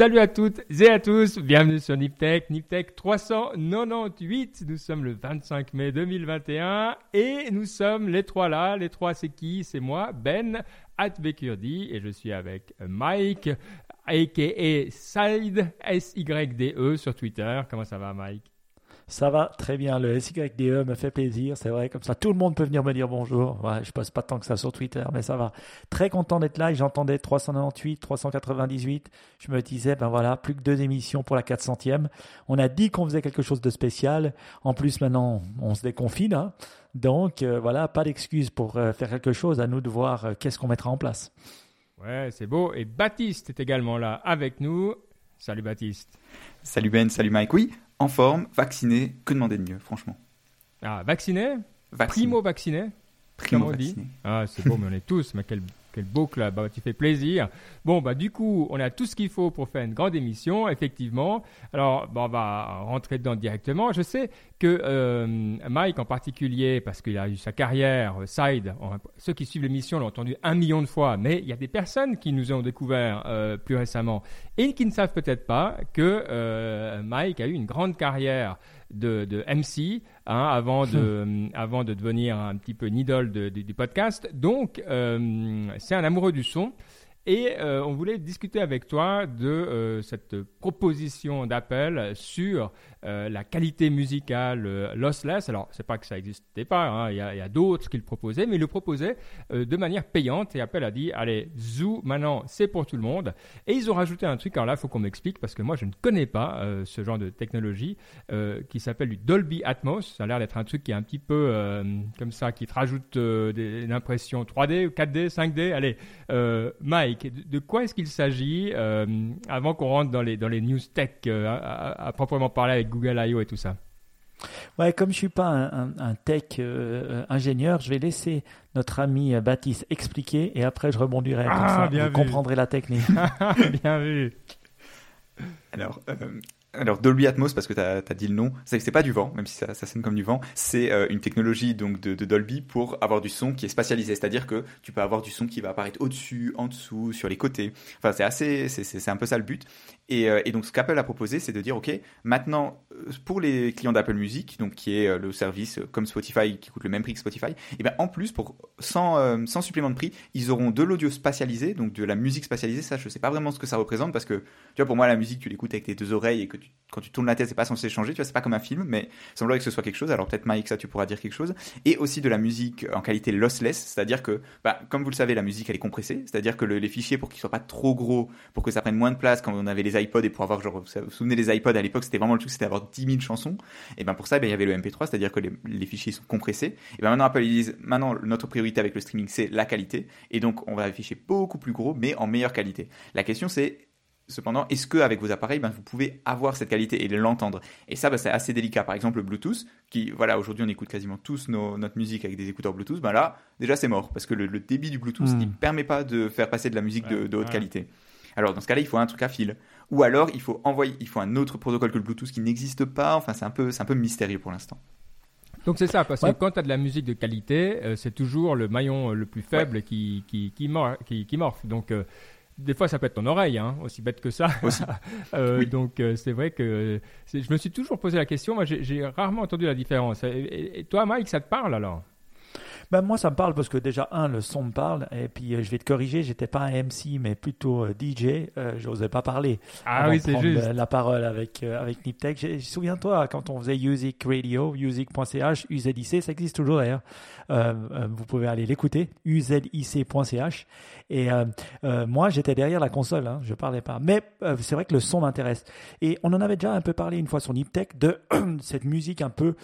Salut à toutes et à tous, bienvenue sur Niptech, Niptech 398. Nous sommes le 25 mai 2021 et nous sommes les trois là. Les trois, c'est qui? C'est moi, Ben Atbekurdi et je suis avec Mike, aka Side, S-Y-D-E sur Twitter. Comment ça va, Mike? Ça va très bien. Le SYDE me fait plaisir. C'est vrai, comme ça, tout le monde peut venir me dire bonjour. Ouais, je passe pas tant que ça sur Twitter, mais ça va. Très content d'être là. J'entendais 398, 398. Je me disais, ben voilà, plus que deux émissions pour la 400e. On a dit qu'on faisait quelque chose de spécial. En plus, maintenant, on se déconfine. Hein. Donc, euh, voilà, pas d'excuse pour euh, faire quelque chose. À nous de voir euh, qu'est-ce qu'on mettra en place. Ouais, c'est beau. Et Baptiste est également là avec nous. Salut Baptiste. Salut Ben, salut Mike. Oui, en forme, vacciné, que demander de mieux, franchement Ah, vacciné, Primo vacciné Primo vacciné. Ah, c'est beau, mais on est tous, mais quel quel beau bah, tu fais plaisir. Bon, bah du coup, on a tout ce qu'il faut pour faire une grande émission, effectivement. Alors, bon, on va rentrer dedans directement. Je sais que euh, Mike en particulier, parce qu'il a eu sa carrière, euh, Side, ceux qui suivent l'émission l'ont entendu un million de fois, mais il y a des personnes qui nous ont découvert euh, plus récemment et qui ne savent peut-être pas que Mike a eu une grande carrière de, de MC hein, avant, de, hmm. avant de devenir un petit peu une idole du podcast. Donc, euh, c'est un amoureux du son. Et euh, on voulait discuter avec toi de euh, cette proposition d'appel sur euh, la qualité musicale lossless. Alors, c'est pas que ça n'existait pas, hein. il y a, d'autres qui le proposaient, mais ils le proposaient de manière payante. Et Apple a dit, allez, Zoo, maintenant, c'est pour tout le monde. Et ils ont rajouté un truc, alors là, il faut qu'on m'explique, parce que moi, je ne connais pas ce genre de technologie qui s'appelle du Dolby Atmos. Ça a l'air d'être un truc qui est un petit peu comme ça, qui te rajoute une impression 3D, 4D, 5D. Allez, Mike, de, quoi est-ce qu'il s'agit avant qu'on rentre dans les, dans les news tech à proprement parler avec Google I.O. et tout ça? Ouais, comme je suis pas un, tech euh, ingénieur, je vais laisser notre ami euh, Baptiste expliquer et après je rebondirai. comme ah, ça, bien vous comprendrez la technique. bien vu. Alors, euh, alors Dolby Atmos, parce que tu as, dit le nom, c'est pas du vent, même si ça, ça sonne comme du vent, c'est euh, une technologie donc de, Dolby pour avoir du son qui est spatialisé, c'est-à-dire que tu peux avoir du son qui va apparaître au-dessus, en dessous, sur les côtés. Enfin, c'est assez, c'est un peu ça le but. Et, euh, et donc ce qu'Apple a proposé, c'est de dire ok, maintenant euh, pour les clients d'Apple Music, donc qui est le service comme Spotify qui coûte le même prix que Spotify, et eh bien en plus pour sans, sans supplément de prix, ils auront de l'audio spatialisé, donc de la musique spatialisée. Ça, je sais pas vraiment ce que ça représente parce que tu vois pour moi la musique tu l'écoutes avec tes deux oreilles et que quand tu tournes la tête, c'est pas censé changer, tu vois, c'est pas comme un film, mais il semblerait que ce soit quelque chose. Alors peut-être Mike, ça tu pourras dire quelque chose. Et aussi de la musique en qualité lossless, c'est-à-dire que, bah, comme vous le savez, la musique elle est compressée, c'est-à-dire que les fichiers pour qu'ils soient pas trop gros, pour que ça prenne moins de place, quand on avait les iPods et pour avoir, genre, vous vous souvenez des iPods à l'époque, c'était vraiment le truc, c'était d'avoir 10 000 chansons. Et ben pour ça, ben, il y avait le MP3, c'est-à-dire que les, fichiers sont compressés. Et ben maintenant Apple ils disent, maintenant notre priorité avec le streaming c'est la qualité, et donc on va afficher beaucoup plus gros, mais en meilleure qualité. La question c'est Cependant, est-ce qu'avec vos appareils, ben, vous pouvez avoir cette qualité et l'entendre? Et ça, ben, c'est assez délicat. Par exemple, le Bluetooth, qui, voilà, aujourd'hui, on écoute quasiment tous notre musique avec des écouteurs Bluetooth. Ben là, déjà, c'est mort parce que le, débit du Bluetooth, hmm. il ne permet pas de faire passer de la musique de, haute qualité. Alors, dans ce cas-là, il faut un truc à fil. Ou alors, il faut envoyer, il faut un autre protocole que le Bluetooth qui n'existe pas. Enfin, c'est un peu, c'est un peu mystérieux pour l'instant. Donc c'est ça, parce que quand tu as de la musique de qualité, euh, c'est toujours le maillon le plus faible qui, qui, qui, qui, morphe. Donc euh, des fois, ça peut être ton oreille, hein, aussi bête que ça. euh, Donc, euh, c'est vrai que je me suis toujours posé la question. Moi, j'ai rarement entendu la différence. et, toi, Mike, ça te parle alors? Ben, moi, ça me parle parce que déjà, un, le son me parle. Et puis, euh, je vais te corriger, j'étais pas un MC, mais plutôt euh, DJ. Euh, J'osais pas parler. Ah oui, c'est juste. La parole avec, euh, avec Niptech. Souviens-toi, quand on faisait Music Radio, music.ch, UZIC, ça existe toujours d'ailleurs. vous pouvez aller l'écouter, uzic.ch. Et moi, j'étais derrière la console, hein, je parlais pas. Mais c'est vrai que le son m'intéresse. Et on en avait déjà un peu parlé une fois sur Niptech de cette musique un peu euh,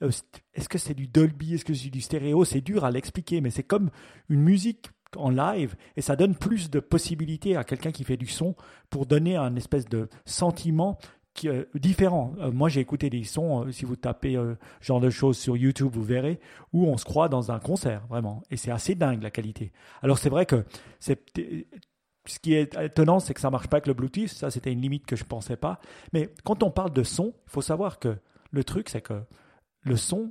est-ce que c'est du Dolby, est-ce que c'est du stéréo? C'est dur à l'expliquer, mais c'est comme une musique en live et ça donne plus de possibilités à quelqu'un qui fait du son pour donner un espèce de sentiment est différent. Euh, moi, j'ai écouté des sons, euh, si vous tapez genre de choses sur YouTube, vous verrez, où on se croit dans un concert, vraiment. Et c'est assez dingue, la qualité. Alors, c'est vrai que ce qui est étonnant, c'est que ça marche pas avec le Bluetooth. Ça, c'était une limite que je pensais pas. Mais quand on parle de son, il faut savoir que le truc, c'est que le son,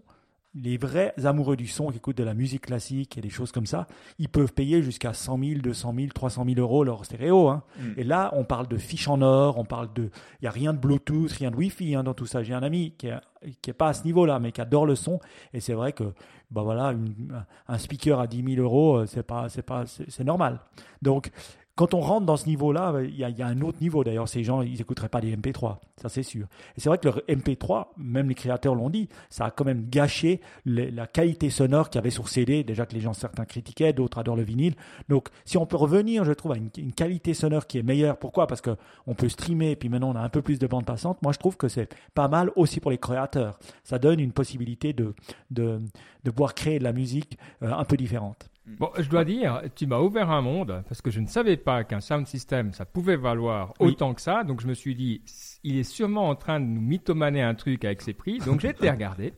les vrais amoureux du son qui écoutent de la musique classique et des choses comme ça, ils peuvent payer jusqu'à 100 000, 200 000, 300 000 euros leur stéréo. Hein. Mm. Et là, on parle de fiches en or, on parle de, il n'y a rien de Bluetooth, rien de Wi-Fi hein, dans tout ça. J'ai un ami qui est, qui est pas à ce niveau-là, mais qui adore le son. Et c'est vrai que, bah voilà, une- un speaker à 10 000 euros, euh, c'est pas, c'est pas, c'est normal. Donc, quand on rentre dans ce niveau-là, il y, a- un autre niveau. D'ailleurs, ces gens, ils n'écouteraient pas des MP3, ça c'est sûr. Et c'est vrai que le MP3, même les créateurs l'ont dit, ça a quand même gâché la qualité sonore qu'il y avait sur CD. Déjà que les gens, certains critiquaient, d'autres adorent le vinyle. Donc, si on peut revenir, je trouve, à une, une qualité sonore qui est meilleure, pourquoi? Parce que on peut streamer, et puis maintenant on a un peu plus de bande passante. Moi, je trouve que c'est pas mal aussi pour les créateurs. Ça donne une possibilité de, de, de pouvoir créer de la musique euh, un peu différente. Bon, je dois dire, tu m'as ouvert un monde parce que je ne savais pas qu'un sound system, ça pouvait valoir Oui. autant que ça. Donc je me suis dit, il est sûrement en train de nous mythomaner un truc avec ses prix. Donc j'ai été regarder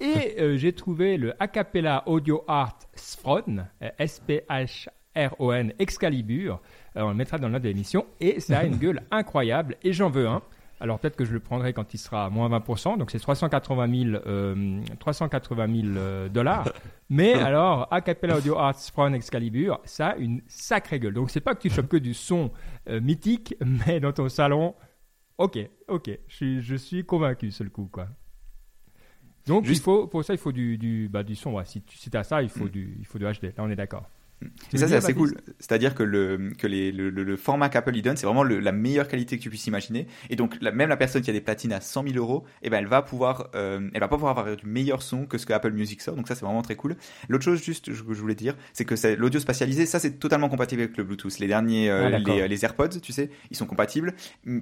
et euh, j'ai trouvé le Acapella Audio Art Sphron, euh, S-P-H-R-O-N Excalibur. Euh, on le mettra dans l'un de l'émission et ça a une gueule incroyable et j'en veux un. Alors peut-être que je le prendrai quand il sera à moins 20%, donc c'est 380 000, euh, 380 000 euh, dollars. Mais alors, Acapella Audio Arts Front Excalibur, ça a une sacrée gueule. Donc c'est pas que tu chopes que du son euh, mythique, mais dans ton salon, ok, ok, je suis, je suis convaincu ce coup quoi. Donc Juste- il faut, pour ça il faut du, du, bah, du son. ouais. Si tu si as ça, il faut, du, il faut du HD. Là on est d'accord. Et ça, c'est assez cool. C'est-à-dire que, le, que les, le, format qu'Apple y donne, c'est vraiment le- la meilleure qualité que tu puisses imaginer. Et donc, la- même la personne qui a des platines à 100 000 euros, eh ben, elle va pouvoir, euh, elle va pas pouvoir avoir du meilleur son que ce que Apple Music sort. Donc ça, c'est vraiment très cool. L'autre chose, juste, que je voulais dire, c'est que c'est l'audio spatialisé. Ça, c'est totalement compatible avec le Bluetooth. Les derniers, euh, Ah, les, les AirPods, tu sais, ils sont compatibles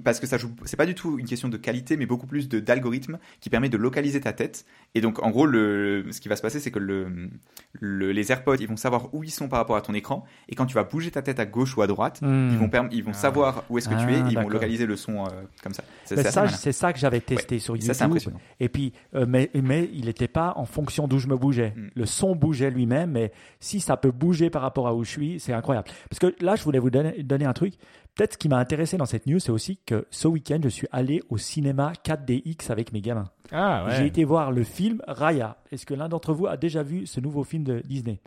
parce que ça joue. C'est pas du tout une question de qualité, mais beaucoup plus de d'algorithme qui permet de localiser ta tête. Et donc, en gros, le, ce qui va se passer, c'est que le, le- les AirPods, ils vont savoir où ils sont par rapport à ton écran. Et quand tu vas bouger ta tête à gauche ou à droite, ils vont, ils vont Ah. savoir où est-ce que tu Hmm. Ah, es, ils vont localiser le son euh, comme ça. C'est assez ça, ça que j'avais testé sur Ça, c'est YouTube. impressionnant. Et puis, euh, mais, mais il n'était pas en fonction d'où je me bougeais. Mm. Le son bougeait lui-même, mais si ça peut bouger par rapport à où je suis, c'est incroyable. Parce que là, je voulais vous donner, donner un truc. Peut-être ce qui m'a intéressé dans cette news, c'est aussi que ce week-end, je suis allé au cinéma 4DX avec mes gamins. Ah ouais. J'ai été voir le film Raya. Est-ce que l'un d'entre vous a déjà vu ce nouveau film de Disney?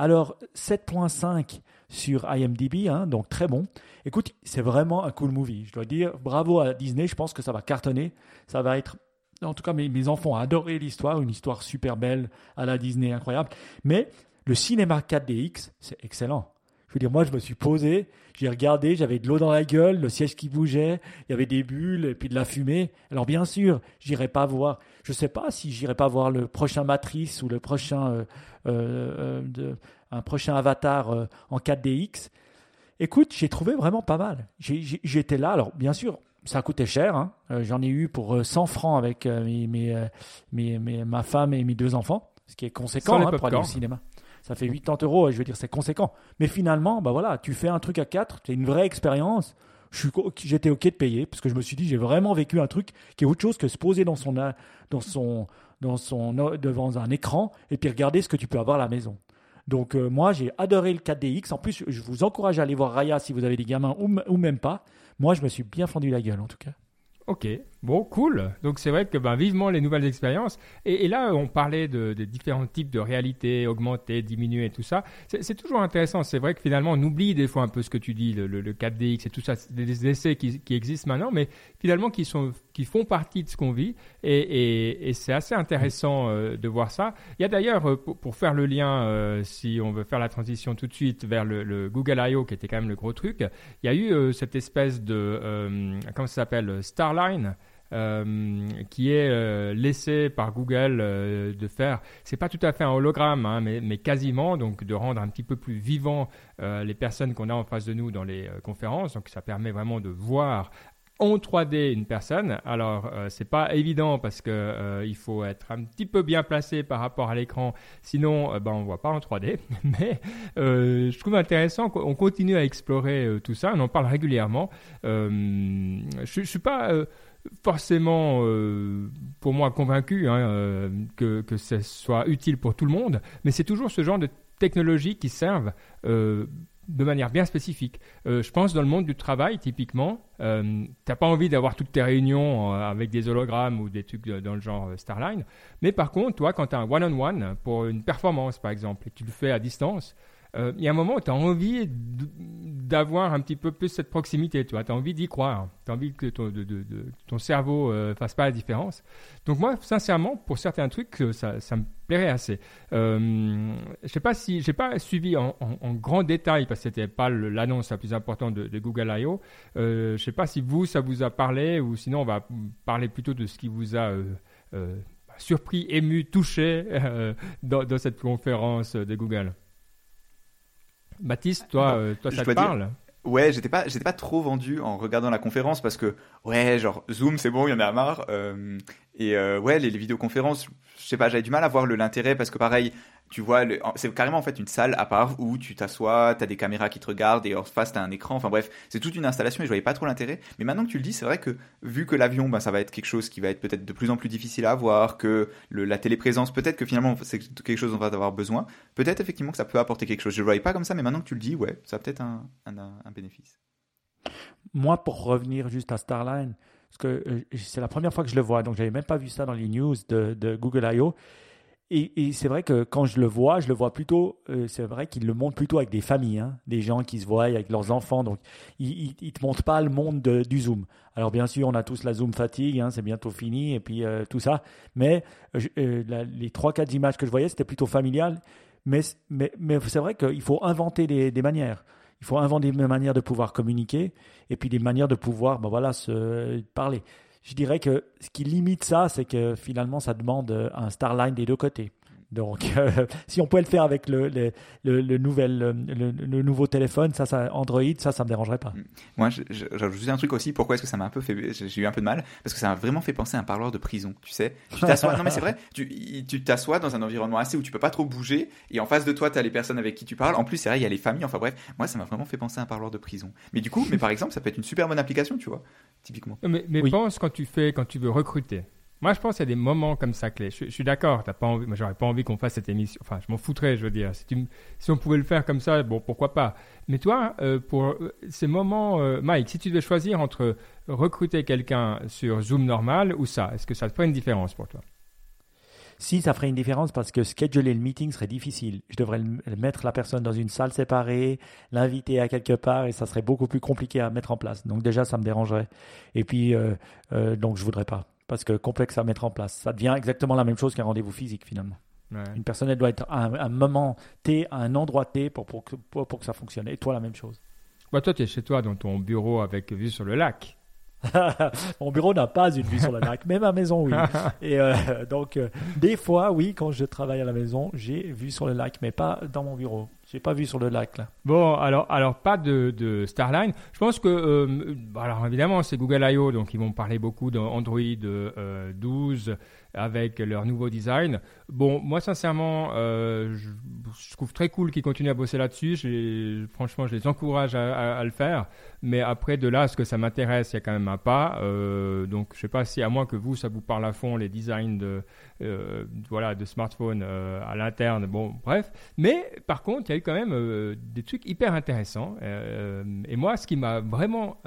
Alors, 7.5 sur IMDb, hein, donc très bon. Écoute, c'est vraiment un cool movie. Je dois dire, bravo à Disney. Je pense que ça va cartonner. Ça va être, en tout cas, mes, mes enfants ont adoré l'histoire, une histoire super belle à la Disney, incroyable. Mais le cinéma 4DX, c'est excellent. Je veux dire, moi, je me suis posé, j'ai regardé, j'avais de l'eau dans la gueule, le siège qui bougeait, il y avait des bulles et puis de la fumée. Alors, bien sûr, j'irai pas voir, je sais pas si j'irai pas voir le prochain Matrice ou le prochain, euh, euh, euh, de- un prochain Avatar euh, en 4DX. Écoute, j'ai trouvé vraiment pas mal. J'étais là, alors, bien sûr, ça coûtait cher. hein. J'en ai eu pour euh, 100 francs avec mes, mes, mes- ma femme et mes deux enfants, ce qui est conséquent hein, pour aller au cinéma. Ça fait 80 euros, et je veux dire, c'est conséquent. Mais finalement, bah voilà, tu fais un truc à quatre, c'est une vraie expérience. J'étais OK de payer parce que je me suis dit, j'ai vraiment vécu un truc qui est autre chose que se poser dans son, dans son, dans son, devant un écran et puis regarder ce que tu peux avoir à la maison. Donc, euh, moi, j'ai adoré le 4DX. En plus, je vous encourage à aller voir Raya si vous avez des gamins ou, ou même pas. Moi, je me suis bien fendu la gueule, en tout cas. Ok, bon, cool. Donc c'est vrai que ben, vivement les nouvelles expériences. Et, là, on parlait de, de différents types de réalité, augmenter, diminuer tout ça. C'est toujours intéressant. C'est vrai que finalement, on oublie des fois un peu ce que tu dis, le, le- le 4DX et tout ça. Des, des essais qui existent maintenant, mais finalement qui, sont, font partie de ce qu'on vit. Et, c'est assez intéressant euh, de voir ça. Il y a d'ailleurs, euh, pour, faire le lien, euh, si on veut faire la transition tout de suite vers le, le Google I.O., qui était quand même le gros truc, il y a eu cette espèce de, comment ça s'appelle, Starline, qui est euh, laissé par Google de faire, c'est pas tout à fait un hologramme, hein, mais, mais quasiment, donc de rendre un petit peu plus vivant les personnes qu'on a en face de nous dans les conférences. Donc ça permet vraiment de voir en 3D une personne. Alors euh, c'est pas évident parce que euh, il faut être un petit peu bien placé par rapport à l'écran, sinon euh, ben on voit pas en 3D. Mais euh, je trouve intéressant qu'on continue à explorer tout ça. On en parle régulièrement. Je, suis pas forcément pour moi convaincu hein, que, que ce soit utile pour tout le monde, mais c'est toujours ce genre de technologies qui servent de manière bien spécifique. Euh, je pense dans le monde du travail, typiquement, euh, t'as pas envie d'avoir toutes tes réunions euh, avec des hologrammes ou des trucs dans le genre Starline. Mais par contre, toi, quand tu as un one-on-one pour une performance, par exemple, et que tu le fais à distance, euh, il y a un moment où tu as envie d'avoir un petit peu plus cette proximité, tu vois, as envie d'y croire, tu as envie que ton, cerveau euh, fasse pas la différence. Donc moi, sincèrement, pour certains trucs, euh, ça, me plairait assez. Euh, je sais pas si, j'ai pas suivi en, grand détail, parce que c'était pas l'annonce la plus importante de, de Google I.O., euh, je sais pas si vous, ça vous a parlé, ou sinon on va parler plutôt de ce qui vous a... surpris, ému, touché dans cette conférence de Google. Baptiste, toi, euh, toi ça te parle Ouais, j'étais pas, j'étais pas trop vendu en regardant la conférence parce que ouais, genre Zoom, c'est bon, il y en a marre. Euh, et euh, ouais, les, les, vidéoconférences, je sais pas, j'avais du mal à voir l'intérêt parce que pareil, tu vois, c'est carrément en fait une salle à part où tu t'assois, tu as des caméras qui te regardent et en face tu as un écran. Enfin bref, c'est toute une installation et je voyais pas trop l'intérêt. Mais maintenant que tu le dis, c'est vrai que vu que l'avion, ben, ça va être quelque chose qui va être peut-être de plus en plus difficile à avoir, que le, la téléprésence, peut-être que finalement c'est quelque chose dont on va avoir besoin. Peut-être effectivement que ça peut apporter quelque chose. Je le voyais pas comme ça, mais maintenant que tu le dis, ouais, ça a peut-être un, bénéfice. Moi, pour revenir juste à Starline, parce que euh, c'est la première fois que je le vois, donc j'avais même pas vu ça dans les news de, de Google I.O. Et, c'est vrai que quand je le vois, je le vois plutôt, euh, c'est vrai qu'il le montre plutôt avec des familles, hein, des gens qui se voient avec leurs enfants. Donc, il ne te montre pas le monde du Zoom. Alors, bien sûr, on a tous la Zoom fatigue, hein, c'est bientôt fini, et puis euh, tout ça. Mais euh, les trois, quatre images que je voyais, c'était plutôt familial. Mais, mais, mais c'est vrai qu'il faut inventer des, des, manières. Il faut inventer des manières de pouvoir communiquer, et puis des manières de pouvoir ben voilà, se parler je dirais que ce qui limite ça, c'est que finalement, ça demande un Starline des deux côtés. Donc, euh, si on pouvait le faire avec le, le, le, nouvel, le, nouveau téléphone, ça, ça, Android, ça, ça me dérangerait pas. Mm. Moi, j'ajoute juste un truc aussi. Pourquoi est-ce que ça m'a un peu fait, j'ai eu un peu de mal? Parce que ça m'a vraiment fait penser à un parloir de prison. Tu sais, tu t'assois. non, mais c'est vrai. Tu t'assois dans un environnement assez où tu peux pas trop bouger, et en face de toi, tu as les personnes avec qui tu parles. En plus, c'est vrai, il y a les familles. Enfin bref, moi, ça m'a vraiment fait penser à un parloir de prison. Mais du coup, mais par exemple, ça peut être une super bonne application, tu vois, typiquement. Mais, mais pense quand tu fais, quand tu veux recruter. Moi, je pense qu'il y a des moments comme ça clés. Je, suis d'accord, t'as pas envie, j'aurais pas envie qu'on fasse cette émission. Enfin, je m'en foutrais, je veux dire. Si, on pouvait le faire comme ça, bon, pourquoi pas. Mais toi, euh, pour euh, ces moments, euh, Mike, si tu devais choisir entre recruter quelqu'un sur Zoom normal ou ça, est-ce que ça ferait une différence pour toi? Si, ça ferait une différence parce que scheduler le meeting serait difficile. Je devrais mettre la personne dans une salle séparée, l'inviter à quelque part et ça serait beaucoup plus compliqué à mettre en place. Donc déjà, ça me dérangerait. Et puis, donc je voudrais pas parce que complexe à mettre en place. Ça devient exactement la même chose qu'un rendez-vous physique finalement. Une personne, elle doit être à un, moment T, à un endroit T pour, pour, pour, que ça fonctionne. Et toi, la même chose. Bah, toi, tu es chez toi dans ton bureau avec vue sur le lac. Mon bureau n'a pas une vue sur le lac, mais ma maison, oui. Et euh, donc, euh, des fois, oui, quand je travaille à la maison, j'ai vue sur le lac, mais pas dans mon bureau. J'ai pas vu sur le lac là. Bon, alors, alors pas de, Starline. Je pense que, euh, alors évidemment, c'est Google I.O., donc ils vont parler beaucoup d'Android euh, 12 avec leur nouveau design. Bon, moi sincèrement, euh, je, trouve très cool qu'ils continuent à bosser là-dessus. Franchement, je les encourage à, le faire. Mais après, de là, ce que ça m'intéresse, il y a quand même un pas. Euh, donc, je sais pas si à moins que vous, ça vous parle à fond les designs de, euh, voilà, de smartphones à l'interne. Bon, bref. Mais par contre, il y a eu quand même des trucs hyper intéressants. et moi, ce qui m'a vraiment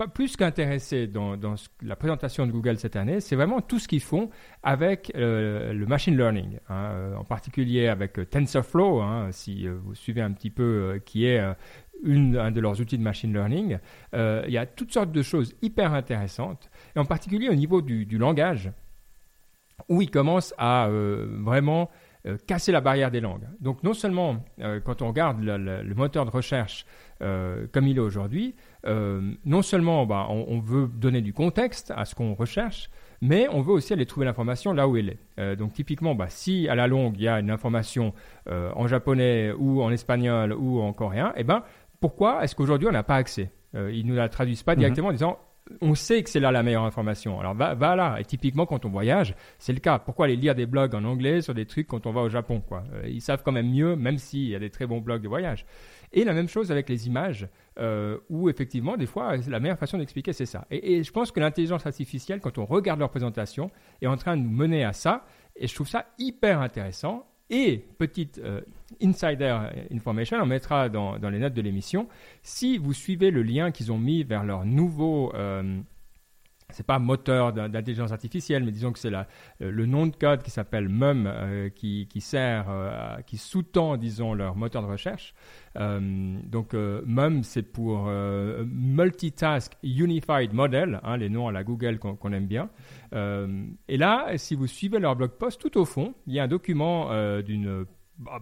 pas plus qu'intéressé dans, la présentation de Google cette année, c'est vraiment tout ce qu'ils font avec le machine learning, hein, en particulier avec TensorFlow, hein, si vous suivez un petit peu, qui est un de leurs outils de machine learning. il y a toutes sortes de choses hyper intéressantes, et en particulier au niveau du, langage où il commence à euh, vraiment euh, casser la barrière des langues. Donc non seulement euh, quand on regarde le, moteur de recherche comme il est aujourd'hui, non seulement bah, on, veut donner du contexte à ce qu'on recherche, mais on veut aussi aller trouver l'information là où elle est. donc typiquement, bah, si à la longue il y a une information en japonais ou en espagnol ou en coréen, eh ben, pourquoi est-ce qu'aujourd'hui on n'a pas accès? Ils ne nous la traduisent pas mhm. directement en disant on sait que c'est là la meilleure information. Alors va, là. Et typiquement, quand on voyage, c'est le cas. Pourquoi aller lire des blogs en anglais sur des trucs quand on va au Japon quoi? Euh, Ils savent quand même mieux, même s'il y a des très bons blogs de voyage. Et la même chose avec les images, euh, où effectivement, des fois, la meilleure façon d'expliquer, c'est ça. Et, je pense que l'intelligence artificielle, quand on regarde leur présentation, est en train de nous mener à ça. Et je trouve ça hyper intéressant. Et petite euh, insider information, on mettra dans, les notes de l'émission. Si vous suivez le lien qu'ils ont mis vers leur nouveau euh, c'est pas moteur d'intelligence artificielle, mais disons que c'est le nom de code qui s'appelle MUM, euh, qui, sert, euh, qui sous-tend, disons, leur moteur de recherche. Euh, donc MUM, c'est pour Multitask Unified Model, hein, les noms à la Google qu'on aime bien. et là, si vous suivez leur blog post, tout au fond, il y a un document d'une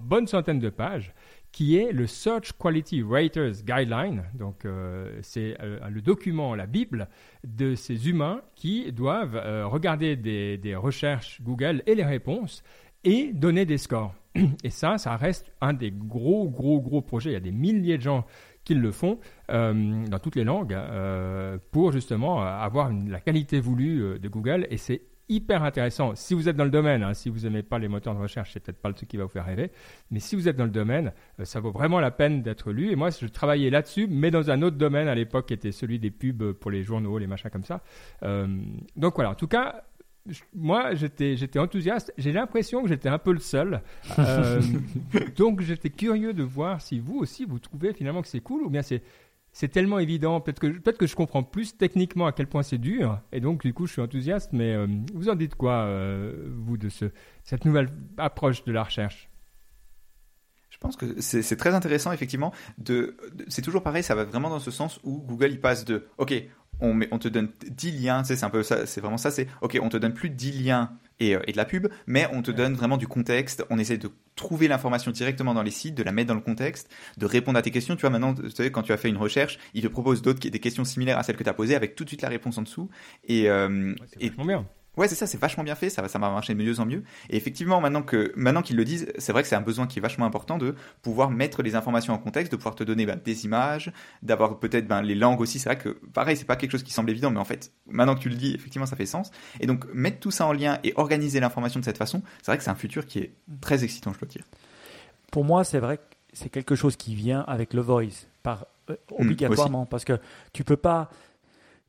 bonne centaine de pages qui est le Search Quality Raters Guideline. Donc, euh, c'est euh, le document, la Bible de ces humains qui doivent euh, regarder des, recherches Google et les réponses et donner des scores. Et ça, ça reste un des gros, gros, gros projets. Il y a des milliers de gens qui le font dans toutes les langues pour justement avoir la qualité voulue de Google. Et c'est hyper intéressant. Si vous êtes dans le domaine, hein, si vous n'aimez pas les moteurs de recherche, c'est peut-être pas le truc qui va vous faire rêver. Mais si vous êtes dans le domaine, euh, ça vaut vraiment la peine d'être lu. Et moi, je travaillais là-dessus, mais dans un autre domaine à l'époque, qui était celui des pubs pour les journaux, les machins comme ça. Euh, donc voilà. En tout cas, moi, j'étais, j'étais enthousiaste. J'ai l'impression que j'étais un peu le seul. Euh, donc, j'étais curieux de voir si vous aussi, vous trouvez finalement que c'est cool ou bien c'est c'est tellement évident. Peut-être que, peut que je comprends plus techniquement à quel point c'est dur. Et donc, du coup, je suis enthousiaste. Mais euh, vous en dites quoi, euh, vous, de ce, cette nouvelle approche de la recherche? Je pense que c'est très intéressant, effectivement. C'est toujours pareil, ça va vraiment dans ce sens où Google, il passe de OK, on, te donne 10 liens, c'est vraiment ça, c'est OK, on te donne plus de 10 liens euh, et, de la pub, mais on te donne vraiment du contexte, on essaie de trouver l'information directement dans les sites, de la mettre dans le contexte, de répondre à tes questions. Tu vois, maintenant, tu sais, quand tu as fait une recherche, il te propose d'autres, des questions similaires à celles que tu as posées avec tout de suite la réponse en dessous. Et, euh, et bien. Ouais, c'est ça, c'est vachement bien fait, ça, ça va marcher de mieux en mieux. Et effectivement, maintenant que maintenant qu'ils le disent, c'est vrai que c'est un besoin qui est vachement important de pouvoir mettre les informations en contexte, de pouvoir te donner ben, des images, d'avoir peut-être ben, les langues aussi. C'est vrai que pareil, c'est pas quelque chose qui semble évident, mais en fait, maintenant que tu le dis, effectivement, ça fait sens. Et donc mettre tout ça en lien et organiser l'information de cette façon, c'est vrai que c'est un futur qui est très excitant, je dois dire. Pour moi, c'est vrai que c'est quelque chose qui vient avec le voice, par euh, mmh, obligatoirement, parce que tu peux pas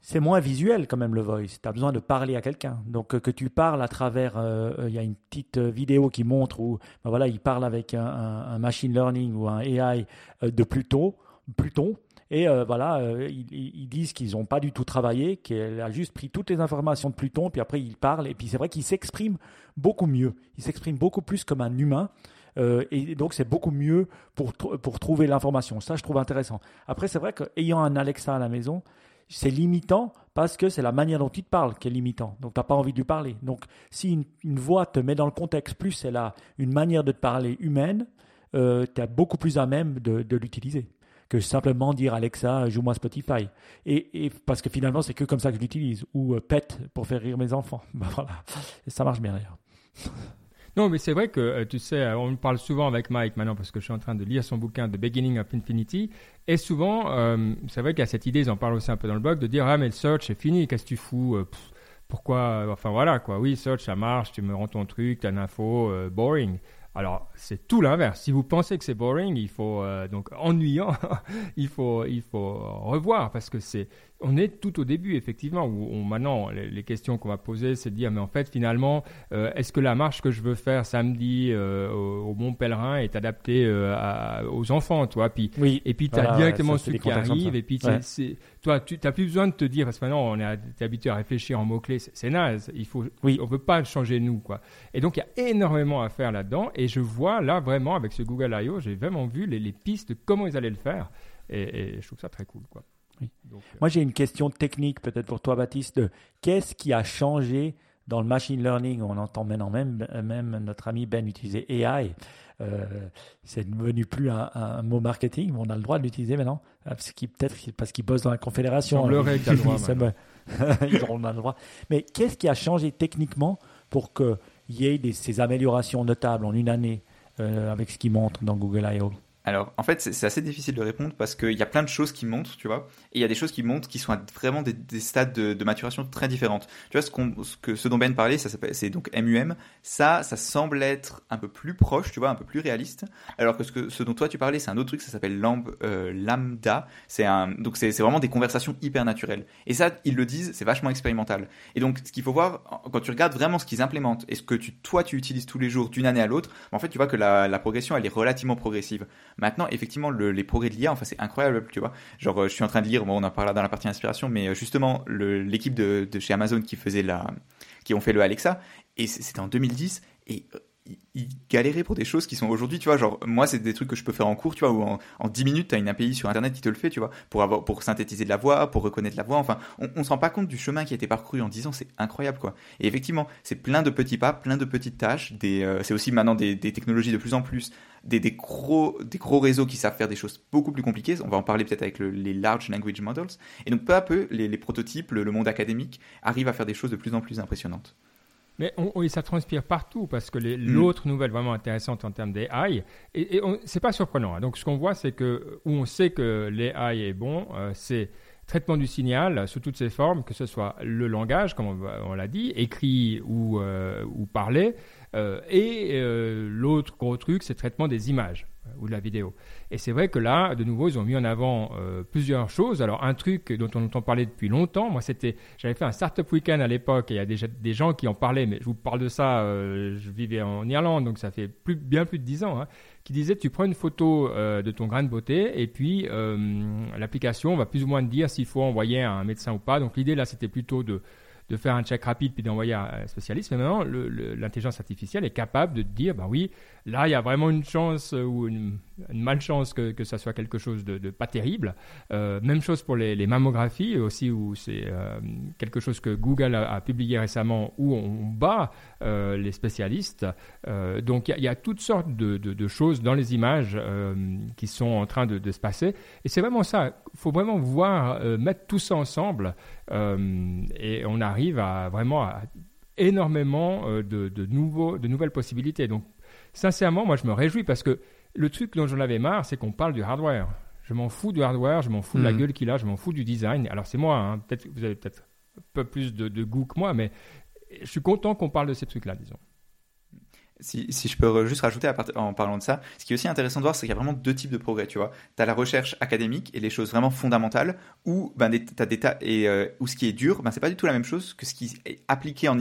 c'est moins visuel quand même le voice. Tu as besoin de parler à quelqu'un. Donc euh, que tu parles à travers, euh, euh, il y a une petite vidéo qui montre où ben voilà, il parle avec un, machine learning ou un AI de Pluto, Pluton. Et voilà, ils, disent qu'ils n'ont pas du tout travaillé, qu'elle a juste pris toutes les informations de Pluton, puis après il parle. Et puis c'est vrai qu'il s'exprime beaucoup mieux. Il s'exprime beaucoup plus comme un humain. et donc c'est beaucoup mieux pour, pour trouver l'information. Ça, je trouve intéressant. Après, c'est vrai qu'ayant un Alexa à la maison, c'est limitant parce que c'est la manière dont il te parle qui est limitant. Donc, tu n'as pas envie de lui parler. Donc, si une, voix te met dans le contexte, plus elle a une manière de te parler humaine, euh, tu es beaucoup plus à même de, l'utiliser que simplement dire Alexa, joue-moi Spotify. Et, parce que finalement, c'est que comme ça que je l'utilise. Ou euh, Pet pour faire rire mes enfants. Ben voilà. Et ça marche bien d'ailleurs. Non, mais c'est vrai que, euh, tu sais, on parle souvent avec Mike maintenant parce que je suis en train de lire son bouquin The Beginning of Infinity. Et souvent, euh, c'est vrai qu'il y a cette idée, ils en parlent aussi un peu dans le blog, de dire Ah, mais le search, c'est fini, qu'est-ce que tu fous euh, Pourquoi Enfin voilà, quoi. Oui, search, ça marche, tu me rends ton truc, as une info, boring. Alors, c'est tout l'inverse. Si vous pensez que c'est boring, il faut donc ennuyant, il faut il faut revoir parce que c'est on est tout au début, effectivement, où on, maintenant, les, questions qu'on va poser, c'est de dire, mais en fait, finalement, euh, est-ce que la marche que je veux faire samedi euh, au, Mont Pèlerin est adaptée euh, aux enfants, toi? Puis, oui, Et puis, tu as directement ceux qui arrivent, et puis, toi, tu n'as plus besoin de te dire, parce que maintenant, on est habitué à réfléchir en mots-clés, c'est naze, il faut, oui. on ne veut pas changer nous, quoi. Et donc, il y a énormément à faire là-dedans, et je vois là, vraiment, avec ce Google I.O., j'ai vraiment vu les, pistes de comment ils allaient le faire, et, et je trouve ça très cool, quoi. Euh, Moi, j'ai une question technique peut-être pour toi, Baptiste. Qu'est-ce qui a changé dans le machine learning? On entend maintenant même, même notre ami Ben utiliser AI. Euh, c'est devenu plus un, mot marketing, mais on a le droit de l'utiliser maintenant. Euh, parce peut-être parce qu'il bosse dans la confédération. Il semblerait le droit. Ils auront le droit. Mais qu'est-ce qui a changé techniquement pour qu'il y ait ces améliorations notables en une année avec ce qui montre dans Google I.O. Alors, en fait, c'est assez difficile de répondre parce qu'il y a plein de choses qui montent, tu vois, et il y a des choses qui montent qui sont vraiment des, stades de, maturation très différentes. Tu vois, ce, que, ce dont Ben parlait, c'est donc MUM. Ça, ça semble être un peu plus proche, tu vois, un peu plus réaliste. Alors que ce, que, ce dont toi tu parlais, c'est un autre truc, ça s'appelle euh, Lambda. Donc c'est vraiment des conversations hyper naturelles. Et ça, ils le disent, c'est vachement expérimental. Et donc, ce qu'il faut voir, quand tu regardes vraiment ce qu'ils implémentent et ce que tu, toi tu utilises tous les jours d'une année à l'autre, en fait, tu vois que la progression, elle est relativement progressive. Maintenant, effectivement, les progrès de l'IA, enfin, c'est incroyable, tu vois. Genre, euh, je suis en train de lire, bon, on en parlera dans la partie inspiration, mais euh, justement, l'équipe de, chez Amazon qui faisait la, qui ont fait le Alexa, et c'était en 2010, et euh, ils galéraient pour des choses qui sont aujourd'hui, tu vois, genre, moi, c'est des trucs que je peux faire en cours, tu vois, où en, en 10 minutes, tu as une API sur Internet qui te le fait, tu vois, pour avoir, pour synthétiser de la voix, pour reconnaître la voix, enfin, on, on se rend pas compte du chemin qui a été parcouru en 10 ans, c'est incroyable, quoi. Et effectivement, c'est plein de petits pas, plein de petites tâches, des, c'est aussi maintenant des, des, technologies de plus en plus des, des, gros, des gros réseaux qui savent faire des choses beaucoup plus compliquées. On va en parler peut-être avec les large language models. Et donc peu à peu, les, prototypes, le, monde académique arrive à faire des choses de plus en plus impressionnantes. Mais on, ça transpire partout parce que mm. l'autre nouvelle vraiment intéressante en termes d'AI, et, et c'est pas surprenant. Hein. Donc ce qu'on voit, c'est que où on sait que l'AI est bon, euh, c'est traitement du signal sous toutes ses formes, que ce soit le langage, comme on, l'a dit, écrit ou, euh, ou parlé, euh, et euh, l'autre gros truc, c'est traitement des images ou de la vidéo. Et c'est vrai que là, de nouveau, ils ont mis en avant plusieurs choses. Alors, un truc dont on entend parler depuis longtemps, moi, c'était, j'avais fait un startup week-end à l'époque, et il y a déjà des gens qui en parlaient, mais je vous parle de ça, je vivais en Irlande, donc ça fait bien plus de 10 ans, hein, qui disait, tu prends une photo de ton grain de beauté, et puis l'application va plus ou moins te dire s'il faut envoyer à un médecin ou pas. Donc, l'idée, là, c'était plutôt de de faire un check rapide puis d'envoyer un spécialiste. Mais maintenant, l'intelligence artificielle est capable de dire, ben oui, là, il y a vraiment une chance ou une, une malchance que, que ça soit quelque chose de, pas terrible. Euh, même chose pour les, mammographies aussi, où c'est euh, quelque chose que Google a, publié récemment, où on bat euh, les spécialistes. donc il y, a toutes sortes de, de, choses dans les images qui sont en train de, se passer. Et c'est vraiment ça. Il faut vraiment voir, mettre tout ça ensemble, et on arrive à vraiment à énormément de, nouveaux, de nouvelles possibilités. Donc, sincèrement, moi, je me réjouis parce que le truc dont j'en avais marre, c'est qu'on parle du hardware. Je m'en fous du hardware, je m'en fous de la mhm. gueule qu'il a, je m'en fous du design. Alors c'est moi, hein. peut-être vous avez peut-être un peu plus de, de goût que moi, mais je suis content qu'on parle de ces trucs-là, disons. Si, si, je peux juste rajouter en parlant de ça, ce qui est aussi intéressant de voir, c'est qu'il y a vraiment deux types de progrès, tu vois. Tu as la recherche académique et les choses vraiment fondamentales, où ben, as des tas, et euh, où ce qui est dur, ben, c'est pas du tout la même chose que ce qui est appliqué en,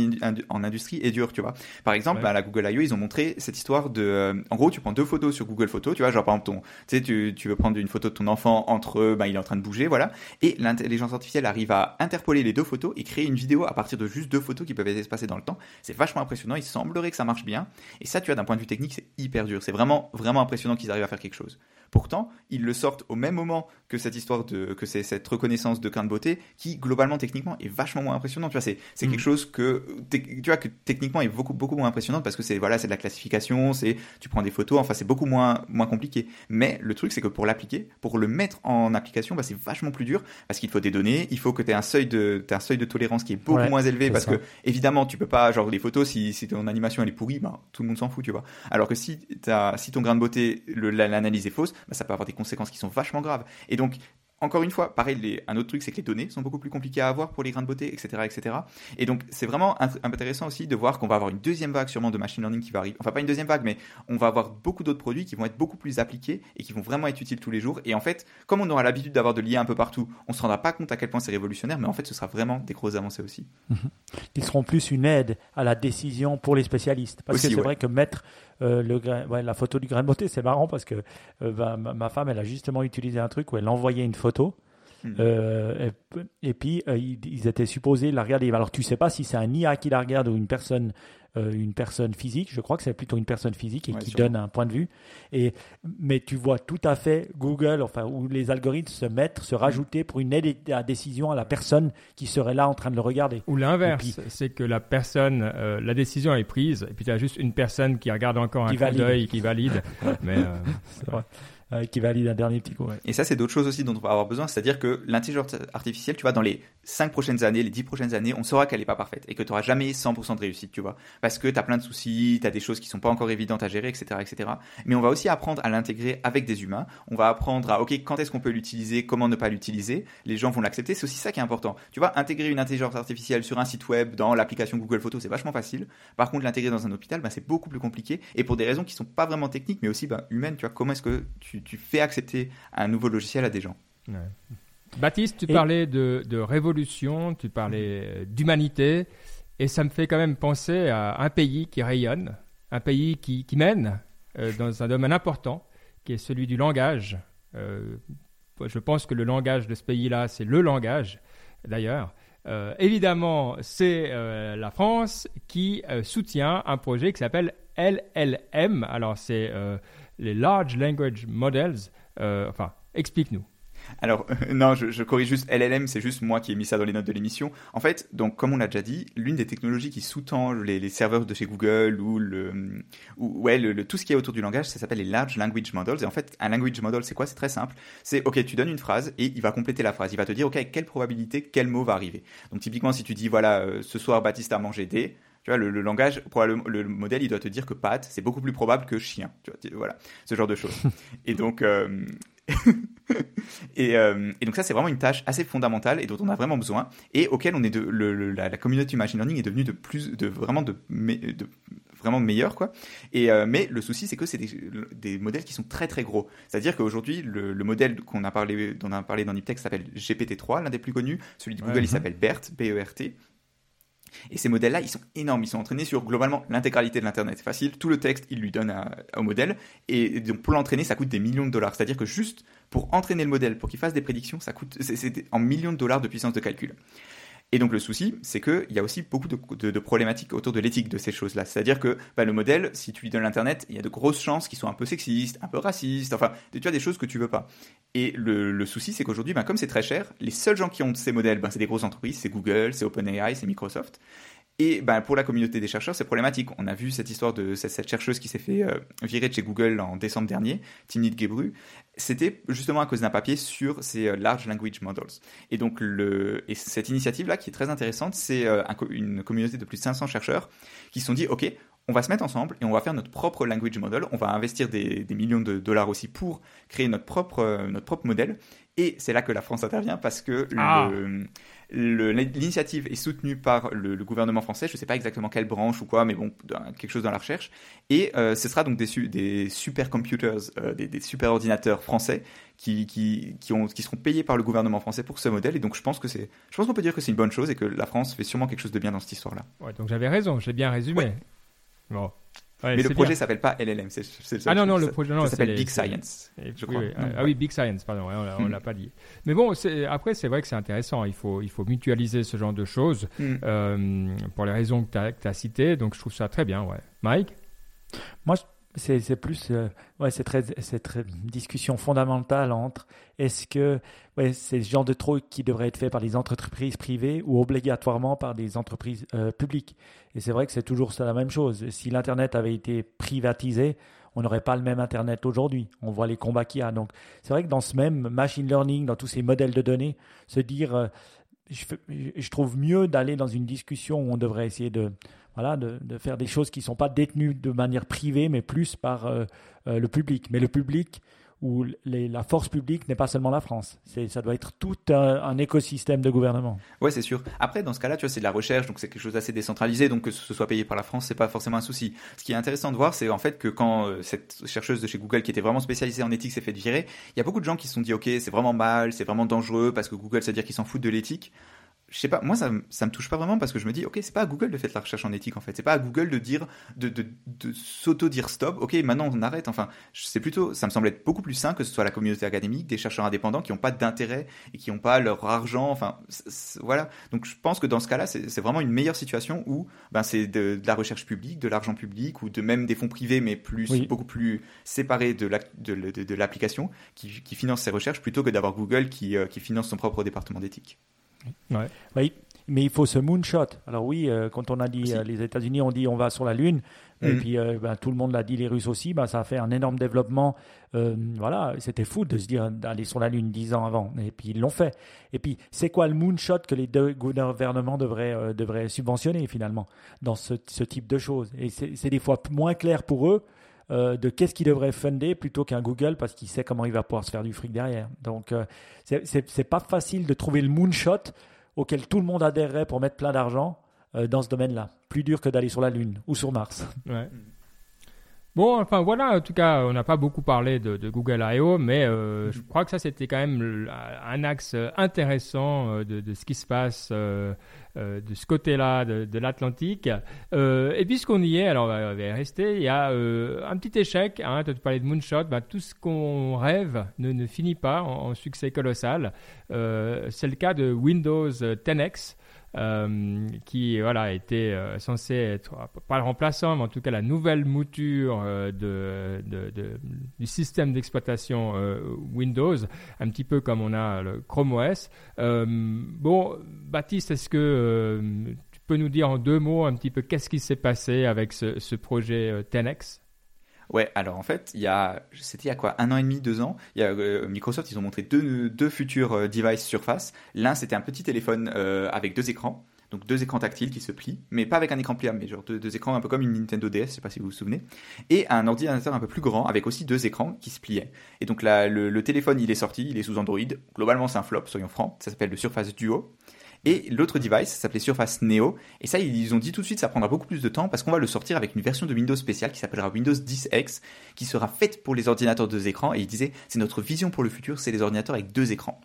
en industrie est dur, tu vois. Par exemple, ben, à la Google I.O., ils ont montré cette histoire de, euh, en gros, tu prends deux photos sur Google Photos, tu vois, genre par exemple, ton, tu sais, tu, tu veux prendre une photo de ton enfant entre, ben, il est en train de bouger, voilà, et l'intelligence artificielle arrive à interpoler les deux photos et créer une vidéo à partir de juste deux photos qui peuvent être espacées dans le temps. C'est vachement impressionnant. Il semblerait que ça marche bien. Et ça, tu vois, d'un point de vue technique, c'est hyper dur. C'est vraiment, vraiment impressionnant qu'ils arrivent à faire quelque chose. Pourtant, ils le sortent au même moment que cette histoire de, que c'est cette reconnaissance de grain de beauté qui, globalement, techniquement, est vachement moins impressionnante. Tu vois, c'est, c'est quelque mm. chose que, tu vois, que techniquement est beaucoup, beaucoup moins impressionnante parce que c'est, voilà, c'est de la classification, c'est, tu prends des photos, enfin, c'est beaucoup moins, moins compliqué. Mais le truc, c'est que pour l'appliquer, pour le mettre en application, bah, c'est vachement plus dur parce qu'il faut des données, il faut que tu aies un seuil de, un seuil de tolérance qui est beaucoup moins élevé parce que, évidemment, tu peux pas, genre, les photos, si, si ton animation elle est pourrie, bah, tout le monde s'en fout, tu vois. Alors que si si ton grain de beauté, l'analyse est fausse, bah, ça peut avoir des conséquences qui sont vachement graves. Et donc, encore une fois, pareil, un autre truc, c'est que les données sont beaucoup plus compliquées à avoir pour les grains de beauté, etc., etc. Et donc, c'est vraiment intéressant aussi de voir qu'on va avoir une deuxième vague sûrement de machine learning qui va arriver. Enfin, pas une deuxième vague, mais on va avoir beaucoup d'autres produits qui vont être beaucoup plus appliqués et qui vont vraiment être utiles tous les jours. Et en fait, comme on aura l'habitude d'avoir de l'IA un peu partout, on se rendra pas compte à quel point c'est révolutionnaire, mais en fait, ce sera vraiment des grosses avancées aussi. Mhm. Ils seront plus une aide à la décision pour les spécialistes. Parce que c'est vrai que mettre euh, le la photo du grain de beauté, c'est marrant parce que euh, ma femme, elle a justement utilisé un truc où elle envoyait une photo Hmm. Euh, et, puis, euh, ils, étaient supposés la regarder. Alors, tu sais pas si c'est un IA qui la regarde ou une personne, euh, une personne physique. Je crois que c'est plutôt une personne physique et qui donne un point de vue. Et, mais tu vois tout à fait Google, enfin, où les algorithmes se mettent, se rajouter pour une aide à décision à la personne qui serait là en train de le regarder. Ou l'inverse, c'est que la personne, la décision est prise, et puis tu as juste une personne qui regarde encore un coup d'œil qui valide. mais, euh, qui valide un dernier petit coup. Et ça, c'est d'autres choses aussi dont on va avoir besoin. C'est-à-dire que l'intelligence artificielle, tu vois, dans les 5 prochaines années, les 10 prochaines années, on saura qu'elle n'est pas parfaite et que tu n'auras jamais 100% de réussite, tu vois. Parce que tu as plein de soucis, tu as des choses qui sont pas encore évidentes à gérer, etc., etc. Mais on va aussi apprendre à l'intégrer avec des humains. On va apprendre à, OK, quand est-ce qu'on peut l'utiliser, comment ne pas l'utiliser. Les gens vont l'accepter. C'est aussi ça qui est important. Tu vois, intégrer une intelligence artificielle sur un site web, dans l'application Google Photos, c'est vachement facile. Par contre, l'intégrer dans un hôpital, ben, c'est beaucoup plus compliqué. Et pour des raisons qui sont pas vraiment techniques, mais aussi ben, humaines, tu vois, comment est-ce que tu, tu fais accepter un nouveau logiciel à des gens Ouais. Baptiste, tu Et- parlais de, de révolution, tu parlais euh, d'humanité, et ça me fait quand même penser à un pays qui rayonne, un pays qui, qui mène euh, dans un domaine important, qui est celui du langage. Euh, je pense que le langage de ce pays-là, c'est le langage, d'ailleurs. Euh, évidemment, c'est euh, la France qui euh, soutient un projet qui s'appelle LLM. Alors, c'est euh, les Large Language Models. Euh, enfin, explique-nous. Alors, euh, non, je, corrige juste LLM, c'est juste moi qui ai mis ça dans les notes de l'émission. En fait, donc, comme on l'a déjà dit, l'une des technologies qui sous-tend les, serveurs de chez Google ou, le, ou ouais, tout ce qui est autour du langage, ça s'appelle les Large Language Models. Et en fait, un language model, c'est quoi? C'est très simple. C'est, OK, tu donnes une phrase et il va compléter la phrase. Il va te dire, OK, quelle probabilité, quel mot va arriver. Donc, typiquement, si tu dis, voilà, euh, ce soir, Baptiste a mangé des. Tu vois, le, le langage, le, le modèle, il doit te dire que pâte, c'est beaucoup plus probable que chien. Tu vois, voilà, ce genre de choses. et donc, euh, et, euh, et donc ça, c'est vraiment une tâche assez fondamentale et dont on a vraiment besoin et auquel on est de le, le- la, la communauté machine learning est devenue de plus, de vraiment de, me- de vraiment meilleure quoi. Et euh, mais le souci, c'est que c'est des, des modèles qui sont très très gros. C'est-à-dire qu'aujourd'hui, le, le modèle qu'on a parlé, dont on a parlé dans Niptech s'appelle GPT-3, l'un des plus connus. Celui de Google, Ouais. il s'appelle BERT, B-E-R-T. Et ces modèles-là, ils sont énormes. Ils sont entraînés sur globalement l'intégralité de l'Internet. C'est facile. Tout le texte, il lui donne au modèle. Et donc, pour l'entraîner, ça coûte des millions de dollars. C'est-à-dire que juste pour entraîner le modèle, pour qu'il fasse des prédictions, ça coûte, c'est en millions de dollars de puissance de calcul. Et donc le souci, c'est qu'il y a aussi beaucoup de, problématiques autour de l'éthique de ces choses-là. C'est-à-dire que bah, le modèle, si tu lui donnes l'Internet, il y a de grosses chances qu'il soit un peu sexiste, un peu raciste, enfin, tu as des choses que tu veux pas. Et le, le souci, c'est qu'aujourd'hui, bah, comme c'est très cher, les seuls gens qui ont ces modèles, bah, c'est des grosses entreprises, c'est Google, c'est OpenAI, c'est Microsoft. Et ben, pour la communauté des chercheurs, c'est problématique. On a vu cette histoire de cette, chercheuse qui s'est fait euh, virer de chez Google en décembre dernier, Timnit Gebru. C'était justement à cause d'un papier sur ces euh, large language models. Et donc, le, et cette initiative-là, qui est très intéressante, c'est euh, une communauté de plus de 500 chercheurs qui se sont dit, OK, on va se mettre ensemble et on va faire notre propre language model. On va investir des, des millions de dollars aussi pour créer notre propre, notre propre modèle. Et c'est là que la France intervient parce que Ah. l'initiative est soutenue par le, le gouvernement français. Je ne sais pas exactement quelle branche ou quoi, mais bon, quelque chose dans la recherche. Et euh, ce sera donc des, des supercomputers, euh, des, des super ordinateurs français qui, qui, qui, ont, qui seront payés par le gouvernement français pour ce modèle. Et donc je pense que c'est, je pense qu'on peut dire que c'est une bonne chose et que la France fait sûrement quelque chose de bien dans cette histoire-là. Ouais, donc j'avais raison, j'ai bien résumé. Bon. Ouais, mais le projet s'appelle pas LLM. Le seul Ah non, non, le projet, non, ça c'est s'appelle Big Science. Je crois. oui, ah, ah oui, Big Science, pardon, on Mm. l'a pas dit. Mais bon, après, c'est vrai que c'est intéressant. Il faut, il faut mutualiser ce genre de choses Hmm. euh, pour les raisons que tu as, citées. Donc, je trouve ça très bien. Ouais. Mike? C'est c'est plus, euh, ouais, c'est très, c'est très une discussion fondamentale entre est-ce que, ouais, c'est le genre de truc qui devrait être fait par les entreprises privées ou obligatoirement par des entreprises euh, publiques. Et c'est vrai que c'est toujours ça la même chose. Si l'internet avait été privatisé, on n'aurait pas le même internet aujourd'hui. On voit les combats qu'il y a. Donc, c'est vrai que dans ce même machine learning, dans tous ces modèles de données, se dire, euh, je, trouve mieux d'aller dans une discussion où on devrait essayer de de, faire des choses qui ne sont pas détenues de manière privée, mais plus par euh, euh, le public. Mais le public ou la force publique n'est pas seulement la France. Ça doit être tout un, écosystème de gouvernement. Ouais, c'est sûr. Après, dans ce cas-là, tu vois, c'est de la recherche, donc c'est quelque chose d'assez décentralisé, donc que ce soit payé par la France, c'est pas forcément un souci. Ce qui est intéressant de voir, c'est en fait que quand euh, cette chercheuse de chez Google, qui était vraiment spécialisée en éthique, s'est fait virer, il y a beaucoup de gens qui se sont dit, ok, c'est vraiment mal, c'est vraiment dangereux, parce que Google, c'est-à-dire qu'ils s'en foutent de l'éthique. Je sais pas, moi ça, ça me touche pas vraiment parce que je me dis, ok, c'est pas à Google de faire de la recherche en éthique en fait, c'est pas à Google de dire, de, de, de s'auto-dire stop, ok, maintenant on arrête, enfin, c'est plutôt, ça me semble être beaucoup plus sain que ce soit la communauté académique, des chercheurs indépendants qui n'ont pas d'intérêt et qui n'ont pas leur argent, enfin, voilà. Donc je pense que dans ce cas-là, c'est vraiment une meilleure situation où ben, c'est de, de la recherche publique, de l'argent public ou de même des fonds privés, mais plus, Oui. beaucoup plus séparés de la- de, de- de l'application qui, qui finance ces recherches plutôt que d'avoir Google qui, euh, qui finance son propre département d'éthique. Oui. mais il faut ce moonshot. Alors oui, euh, quand on a dit euh, les États-Unis ont dit on va sur la Lune, et Mhm. puis euh, ben, tout le monde l'a dit, les Russes aussi, ben, ça a fait un énorme développement. Voilà, c'était fou de se dire d'aller sur la Lune dix ans avant, et puis ils l'ont fait. Et puis c'est quoi le moonshot que les deux gouvernements devraient, devraient subventionner finalement dans ce, ce type de choses? Et c'est des fois moins clair pour eux. Euh, de qu'est-ce qu'ils devraient funder plutôt qu'un Google parce qu'il sait comment il va pouvoir se faire du fric derrière. Donc, euh, c'est- pas facile de trouver le moonshot auquel tout le monde adhérerait pour mettre plein d'argent euh, dans ce domaine-là. Plus dur que d'aller sur la Lune ou sur Mars. Bon, enfin voilà, en tout cas, on n'a pas beaucoup parlé de, Google I.O., mais euh, je crois que ça, c'était quand même un axe intéressant de, ce qui se passe euh, de ce côté-là de, l'Atlantique. Euh, et puisqu'on y est, alors on va, on va rester, il y a euh, un petit échec, hein, tu parlé de Moonshot, bah, tout ce qu'on rêve ne, ne finit pas en, succès colossal. Euh, C'est le cas de Windows 10X. Euh, qui voilà était euh, censé être euh, pas le remplaçant, mais en tout cas la nouvelle mouture de, du système d'exploitation Windows, un petit peu comme on a le Chrome OS. Bon, Baptiste, est-ce que tu peux nous dire en deux mots un petit peu qu'est-ce qui s'est passé avec ce, ce projet 10X Ouais, alors en fait, il y a, c'était il y a quoi, un an et demi, deux ans, euh, Microsoft, ils ont montré deux, deux futurs euh, devices Surface. L'un, c'était un petit téléphone euh, avec deux écrans, donc deux écrans tactiles qui se plient, mais pas avec un écran pliable, mais genre deux, écrans un peu comme une Nintendo DS, je sais pas si vous vous souvenez, et un ordinateur un peu plus grand avec aussi deux écrans qui se pliaient. Et donc le, le téléphone, il est sorti, il est sous Android. Globalement, c'est un flop, soyons francs. Ça s'appelle le Surface Duo. Et l'autre device, s'appelait Surface Neo. Et ça, ils ont dit tout de suite, ça prendra beaucoup plus de temps parce qu'on va le sortir avec une version de Windows spéciale qui s'appellera Windows 10X, qui sera faite pour les ordinateurs deux écrans. Et ils disaient, c'est notre vision pour le futur, c'est les ordinateurs avec deux écrans.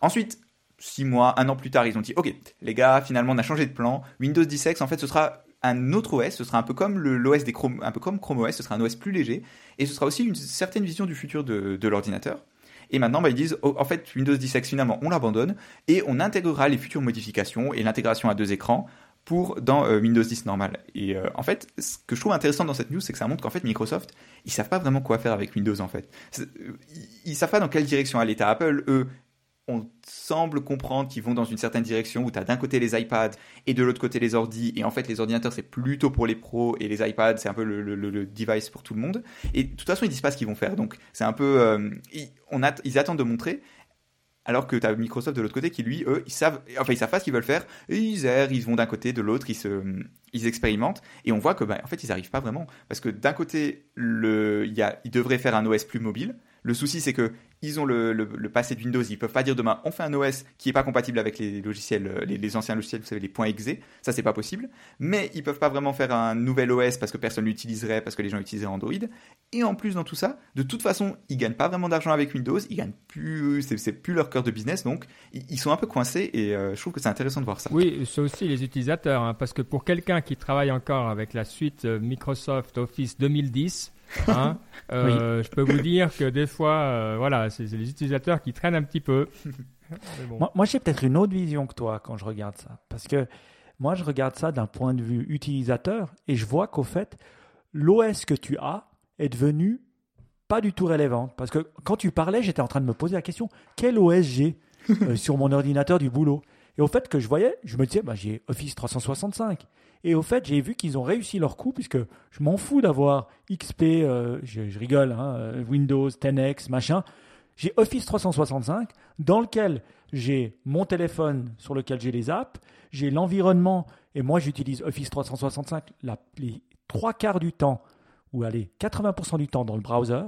Ensuite, six mois, un an plus tard, ils ont dit, ok, les gars, finalement, on a changé de plan. Windows 10X, en fait, ce sera un autre OS, ce sera un peu comme l'OS des Chrome, un peu comme Chrome OS, ce sera un OS plus léger, et ce sera aussi une certaine vision du futur de l'ordinateur. Et maintenant, bah, ils disent, oh, en fait, Windows 10X, finalement, on l'abandonne, et on intégrera les futures modifications et l'intégration à deux écrans pour dans euh, Windows 10 normal. Et euh, en fait, ce que je trouve intéressant dans cette news, c'est que ça montre qu'en fait, Microsoft, ils savent pas vraiment quoi faire avec Windows, en fait. Euh, ils savent pas dans quelle direction aller. T'as Apple, eux, on semble comprendre qu'ils vont dans une certaine direction où tu as d'un côté les iPads et de l'autre côté les ordis. Et en fait, les ordinateurs, c'est plutôt pour les pros et les iPads, c'est un peu le, device pour tout le monde. Et de toute façon, ils disent pas ce qu'ils vont faire. Donc, c'est un peu. euh, ils, attendent de montrer. Alors que tu as Microsoft de l'autre côté qui, lui, eux, ils savent, enfin, ils savent pas ce qu'ils veulent faire. Et ils errent, ils vont d'un côté, de l'autre, ils expérimentent. Et on voit que, bah, en fait, ils arrivent pas vraiment. Parce que d'un côté, le, y a, ils devraient faire un OS plus mobile. Le souci, c'est que ils ont le, passé de Windows. Ils peuvent pas dire demain, on fait un OS qui est pas compatible avec les logiciels, euh, les, anciens logiciels, vous savez, les points .exe. Ça, c'est pas possible. Mais ils peuvent pas vraiment faire un nouvel OS parce que personne l'utiliserait, parce que les gens utiliseraient Android. Et en plus, dans tout ça, de toute façon, ils gagnent pas vraiment d'argent avec Windows. Ils gagnent plus, c'est, plus leur cœur de business. Donc, ils, ils sont un peu coincés et euh, je trouve que c'est intéressant de voir ça. Oui, c'est aussi les utilisateurs, hein, parce que pour quelqu'un qui travaille encore avec la suite euh, Microsoft Office 2010, hein, euh, je peux vous dire que des fois, euh, voilà, c'est les utilisateurs qui traînent un petit peu. Mais bon. Moi, moi, j'ai peut-être une autre vision que toi quand je regarde ça. Parce que moi, je regarde ça d'un point de vue utilisateur et je vois qu'au fait, l'OS que tu as est devenu pas du tout relevant. Parce que quand tu parlais, j'étais en train de me poser la question quel OS j'ai euh, sur mon ordinateur du boulot? Et au fait, que je voyais, je me disais bah, j'ai Office 365. Et au fait, j'ai vu qu'ils ont réussi leur coup, puisque je m'en fous d'avoir XP, euh, je, rigole, hein, euh, Windows 10X, machin. J'ai Office 365 dans lequel j'ai mon téléphone sur lequel j'ai les apps, j'ai l'environnement, et moi j'utilise Office 365 la, les trois quarts du temps, ou allez, 80% du temps dans le browser.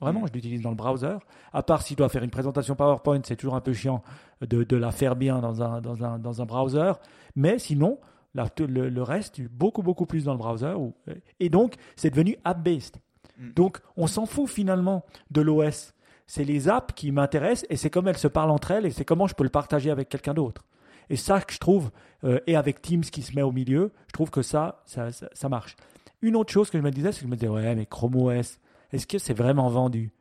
Vraiment, je l'utilise dans le browser. À part s'il doit faire une présentation PowerPoint, c'est toujours un peu chiant de, de la faire bien dans un, dans, un, dans un browser. Mais sinon, la- le, le reste, beaucoup, beaucoup plus dans le browser. Et donc, c'est devenu app-based. Mm. Donc, on s'en fout finalement de l'OS. C'est les apps qui m'intéressent et c'est comme elles se parlent entre elles et c'est comment je peux le partager avec quelqu'un d'autre. Et ça que je trouve, euh, et avec Teams qui se met au milieu, je trouve que ça, ça, ça, ça marche. Une autre chose que je me disais, c'est que je me disais, ouais, mais Chrome OS, est-ce que c'est vraiment vendu?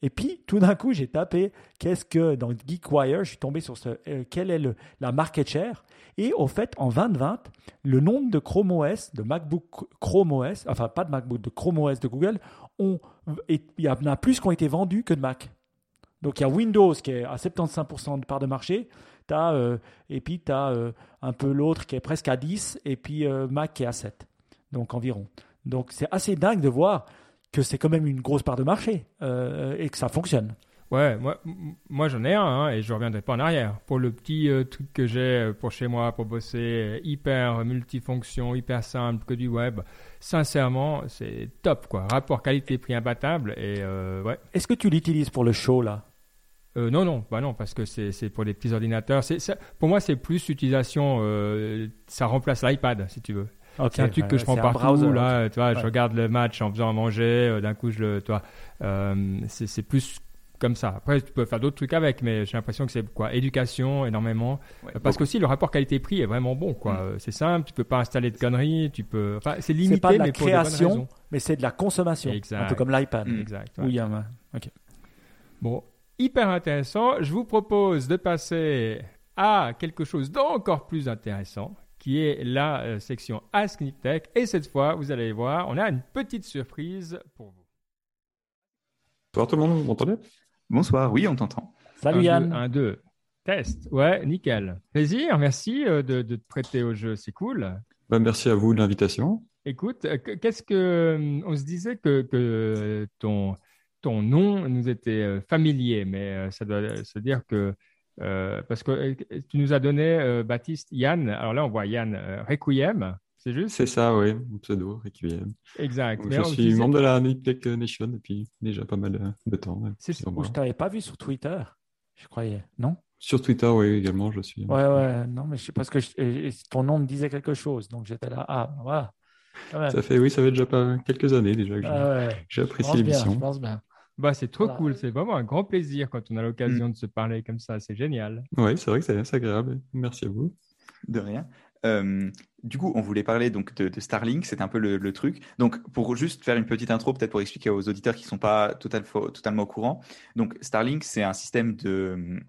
Et puis, tout d'un coup, j'ai tapé, qu'est-ce que, dans GeekWire, je suis tombé sur ce, euh, quelle est le, la market share? Et au fait, en 2020, le nombre de Chrome OS, de MacBook Chrome OS, enfin pas de MacBook, de Chrome OS de Google, ont, et il y en a plus qui ont été vendus que de Mac. Donc il y a Windows qui est à 75% de part de marché, as, et puis tu as un peu l'autre qui est presque à 10, et puis Mac qui est à 7, donc environ. Donc c'est assez dingue de voir que c'est quand même une grosse part de marché et que ça fonctionne. Ouais, moi, moi j'en ai un hein, et je ne reviendrai pas en arrière. Pour le petit euh, truc que j'ai euh, pour chez moi, pour bosser, euh, hyper multifonction, hyper simple, que du web, sincèrement, c'est top quoi. Rapport qualité-prix imbattable et ouais. Est-ce que tu l'utilises pour le show là? Non, non, bah non, parce que c'est pour des petits ordinateurs. pour moi, c'est plus l'utilisation, ça remplace l'iPad, si tu veux. C'est un truc que je prends partout. là, tu vois, je regarde le match en faisant à manger. D'un coup, je le, toi, c'est plus comme ça. Après, tu peux faire d'autres trucs avec, mais j'ai l'impression que c'est quoi Éducation, énormément. Parce qu'aussi, le rapport qualité-prix est vraiment bon. quoi. Mm. C'est simple, tu peux pas installer de conneries, tu peux. Enfin, c'est limité, pas de la mais création, mais c'est de la consommation. Un peu comme l'iPad. Mm. Exact. Oui, hein, ok. Bon, hyper intéressant. Je vous propose de passer à quelque chose d'encore plus intéressant, qui est la euh, section Ask Niptech. Et cette fois, vous allez voir, on a une petite surprise pour vous. Bonsoir tout le monde, vous m'entendez? Bonsoir, oui, on t'entend. Salut Yann. Un, deux, test. Ouais, nickel. Plaisir, merci euh, de, te prêter au jeu, c'est cool. Bah, merci à vous de l'invitation. Écoute, euh, qu'est-ce que. On se disait que, ton, ton nom nous était familier, mais ça doit se dire que. Parce que tu nous as donné, Baptiste, Yann. Alors là, on voit Yann Requiem. C'est juste? C'est ça, oui, mon pseudo, Requiem. Exact. je suis membre de la Niptech Nation depuis déjà pas mal de temps. C'est Je ne t'avais pas vu sur Twitter, je croyais, non? Sur Twitter, oui, également, je suis. Ouais, ouais, non, mais je sais parce que ton nom me disait quelque chose, donc j'étais là, ah, voilà. Ça fait, oui, ça fait déjà pas quelques années déjà que ah j'ai apprécié l'émission. Je pense bien. Bah, c'est trop cool, c'est vraiment un grand plaisir quand on a l'occasion mm. de se parler comme ça, c'est génial. Oui, c'est vrai que c'est agréable. Merci à vous. De rien. Euh, du coup, on voulait parler donc de, Starlink, c'est un peu le, truc. Donc, pour juste faire une petite intro, peut-être pour expliquer aux auditeurs qui ne sont pas totalement au courant. Donc, Starlink, c'est un système de,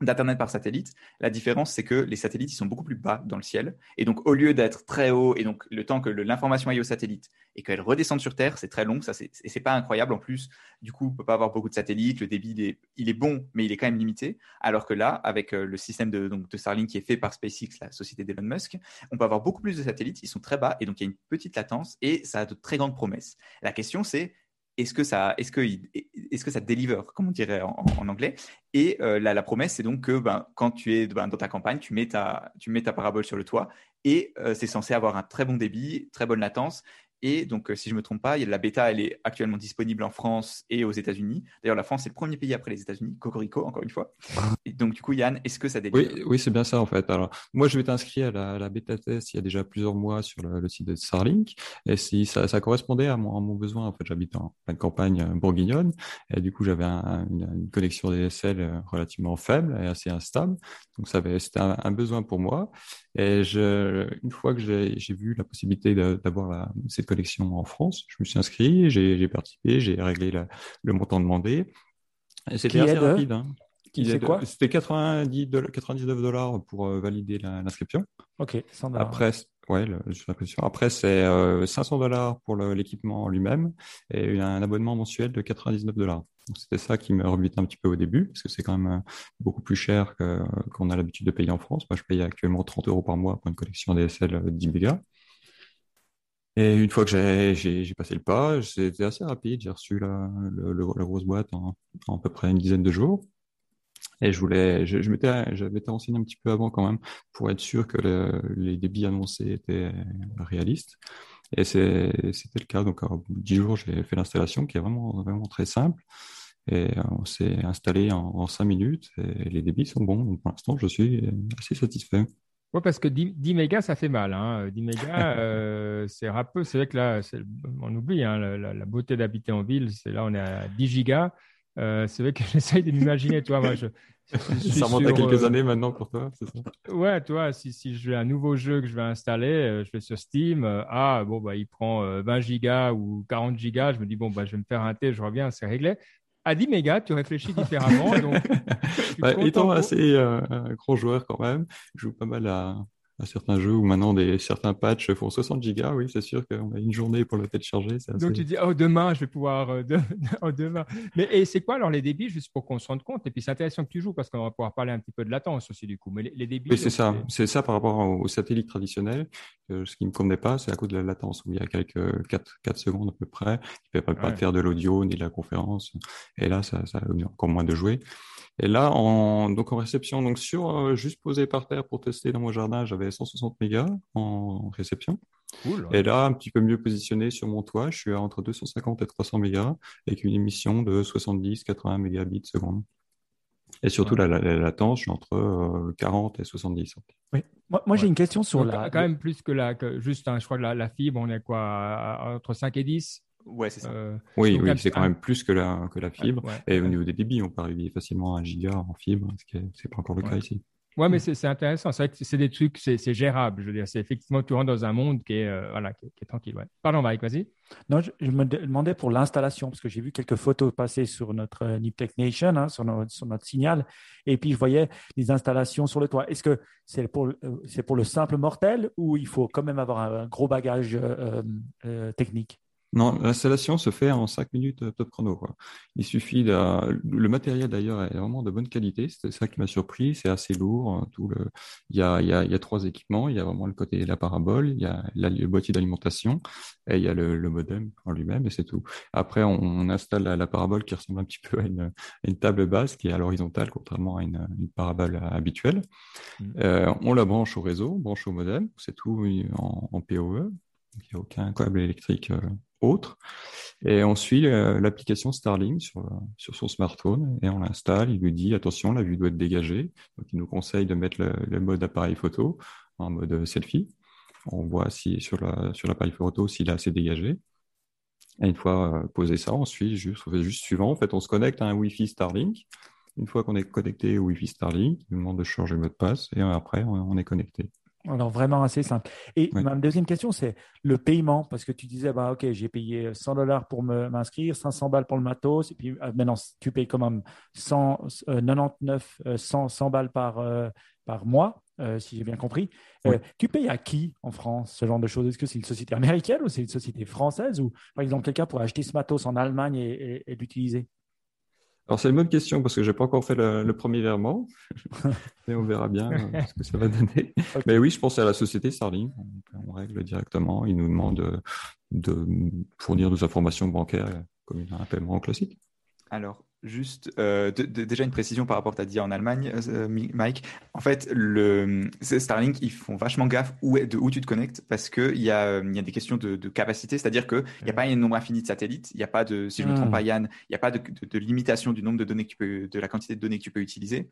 d'Internet par satellite. La différence, c'est que les satellites, ils sont beaucoup plus bas dans le ciel. Et donc, au lieu d'être très haut, et donc le temps que l'information aille au satellite et qu'elle redescende sur Terre, c'est très long. Ça, c'est, c'est pas incroyable. En plus, du coup, on peut pas avoir beaucoup de satellites. Le débit, il est, il est, bon, mais il est quand même limité. Alors que là, avec euh, le système de, donc, de Starlink qui est fait par SpaceX, la société d'Elon Musk, on peut avoir beaucoup plus de satellites. Ils sont très bas et donc il y a une petite latence et ça a de très grandes promesses. La question, c'est est-ce que ça, est-ce que, est-ce que ça deliver, comme on dirait en, anglais? Et euh, la, promesse, c'est donc que ben, quand tu es ben, dans ta campagne, tu mets ta, tu mets ta parabole sur le toit et euh, c'est censé avoir un très bon débit, très bonne latence et donc, euh, si je ne me trompe pas, la bêta, elle est actuellement disponible en France et aux États-Unis. D'ailleurs, la France, c'est le premier pays après les États-Unis. Cocorico, encore une fois. Et donc, du coup, Yann, est-ce que ça délivre Oui, oui c'est bien ça, en fait. Alors, moi, je vais t'inscrire à la, bêta test il y a déjà plusieurs mois sur le, site de Starlink. Et si ça, correspondait à mon, mon, besoin, en fait, j'habite en pleine campagne euh, bourguignonne. Et du coup, j'avais une, connexion DSL euh, relativement faible et assez instable. Donc, c'était un, un, besoin pour moi. Et je, une fois que j'ai vu la possibilité d'avoir cette collection en France, je me suis inscrit, j'ai participé, j'ai réglé le montant demandé. C'était assez rapide. Hein. C'était 90 99 dollars pour euh, valider l'inscription. Ok, 100 Après, ouais, l'impression. Après, c'est 500 euh, dollars pour l'équipement lui-même et un abonnement mensuel de 99 dollars. C'était ça qui me rebutait un petit peu au début, parce que c'est quand même euh, beaucoup plus cher qu'on a l'habitude de payer en France. Moi, je paye actuellement 30 euros par mois pour une collection DSL 10 mégas. Et une fois que j'ai passé le pas, c'était assez rapide. J'ai reçu la, grosse boîte en, à peu près une dizaine de jours. Et je voulais, je, m'étais, j'avais été un petit peu avant quand même pour être sûr que les débits annoncés étaient réalistes. Et c'était le cas. Donc, en 10 jours, j'ai fait l'installation qui est vraiment, vraiment très simple. Et on s'est installé en, en 5 minutes et les débits sont bons. Donc, pour l'instant, je suis assez satisfait. Oui, parce que 10, 10, mégas, ça fait mal. Hein. 10 mégas, euh, c'est peu. C'est vrai que là, on oublie hein, la, beauté d'habiter en ville. C'est là, on est à 10 gigas. Euh, c'est vrai que j'essaye de m'imaginer, toi, moi, je, ça remonte à quelques euh, années maintenant pour toi, c'est ça Ouais, toi, si, si j'ai un nouveau jeu que je vais installer, euh, je vais sur Steam, ah, bon, bah, il prend 20 gigas ou 40 gigas, je me dis, bon, bah, je vais me faire un thé, je reviens, c'est réglé. À 10 mégas, tu réfléchis différemment. donc, bah, étant assez euh, gros joueur quand même, je joue pas mal à, à certains jeux où maintenant des, certains patchs font 60 gigas. Oui, c'est sûr qu'on a une journée pour le télécharger. Donc tu dis, oh, demain, je vais pouvoir. Euh, oh, demain. Mais et c'est quoi alors les débits, juste pour qu'on se rende compte? Et puis c'est intéressant que tu joues parce qu'on va pouvoir parler un petit peu de latence aussi, du coup. Mais les, débits. Oui, c'est ça. C'est ça par rapport aux satellites traditionnels. ce qui ne me convenait pas, c'est à cause de la latence, où il y a quelques 4, 4 secondes à peu près. Il ne peut pas faire de l'audio ni de la conférence. Et là, ça, ça a encore moins de jouer. Et là, en, donc en réception, donc sur euh, juste posé par terre pour tester dans mon jardin, j'avais 160 mégas en réception. Et là, un petit peu mieux positionné sur mon toit, je suis à entre 250 et 300 mégas avec une émission de 70-80 mégabits seconde. Et surtout, la, latence, je suis entre 40 euh, et 70. Oui. Moi, j'ai une question sur la. Quand même plus que la, que juste, hein, je crois que la, fibre, on est quoi, entre 5 et 10 Ouais, c'est ça. Euh, oui, oui, c'est quand même plus que la, que la fibre. et au niveau des débits, on peut arriver facilement à 1 giga en fibre, ce qui n'est pas encore le cas ici. Ouais, mais c'est intéressant. C'est vrai que c'est des trucs, c'est gérable. Je veux dire, c'est effectivement, tu rentres dans un monde qui est, euh, voilà, qui, est tranquille. Ouais. Pardon, Mike, vas-y. Non, je, me demandais pour l'installation, parce que j'ai vu quelques photos passer sur notre euh, Niptech Nation, hein, sur, notre, sur, notre signal, et puis je voyais les installations sur le toit. Est-ce que c'est pour, c'est pour le simple mortel ou il faut quand même avoir un, gros bagage technique? Non, l'installation se fait en 5 minutes euh, top chrono. Quoi. Il suffit de... Le matériel d'ailleurs est vraiment de bonne qualité. C'est ça qui m'a surpris. C'est assez lourd. Hein, tout le... il, y a, il, y a, il y a trois équipements. Il y a vraiment le côté de la parabole, il y a le boîtier d'alimentation et il y a le, le modem en lui-même et c'est tout. Après, on, installe la, parabole qui ressemble un petit peu à une, une, table basse qui est à l'horizontale contrairement à une, une parabole habituelle. Mmh. Euh, on la branche au réseau, branche au modem. C'est tout en, en PoE. Il n'y a aucun câble électrique euh, autre. Et on suit euh, l'application Starlink sur, sur son smartphone et on l'installe. Il lui dit attention, la vue doit être dégagée. Donc il nous conseille de mettre le, mode appareil photo en mode selfie. On voit si sur la sur l'appareil photo s'il est assez dégagé. Et une fois euh, posé ça, on suit juste, on fait juste suivant. En fait, on se connecte à un Wi-Fi Starlink. Une fois qu'on est connecté au Wi-Fi Starlink, il nous demande de changer le mot de passe et après on est connecté. Alors vraiment assez simple. Et ma deuxième question, c'est le paiement, parce que tu disais, bah, ok, j'ai payé 100 dollars pour m'inscrire, 500 balles pour le matos, et puis euh, maintenant, tu payes quand même 199, 100, 100 balles par, euh, par mois, euh, si j'ai bien compris. tu payes à qui en France ce genre de choses? Est-ce que c'est une société américaine ou c'est une société française? Ou par exemple, quelqu'un pourrait acheter ce matos en Allemagne et l'utiliser? Alors c'est une bonne question parce que j'ai pas encore fait le, premier virement, mais on verra bien euh, ce que ça va donner. Mais oui, je pense à la société Starling. On, règle directement. Ils nous demandent de, fournir nos informations bancaires comme un paiement classique. Alors, Juste euh, déjà une précision par rapport à ce que tu as dit en Allemagne, euh, Mike. En fait, le Starlink, ils font vachement gaffe où, de où tu te connectes parce qu'il y, a, y a des questions de, capacité, c'est-à-dire qu'il n'y a pas un nombre infini de satellites, il n'y a pas de, si je ne me trompe pas, Yann, il n'y a pas de, limitation du nombre de données que tu peux, de la quantité de données que tu peux utiliser.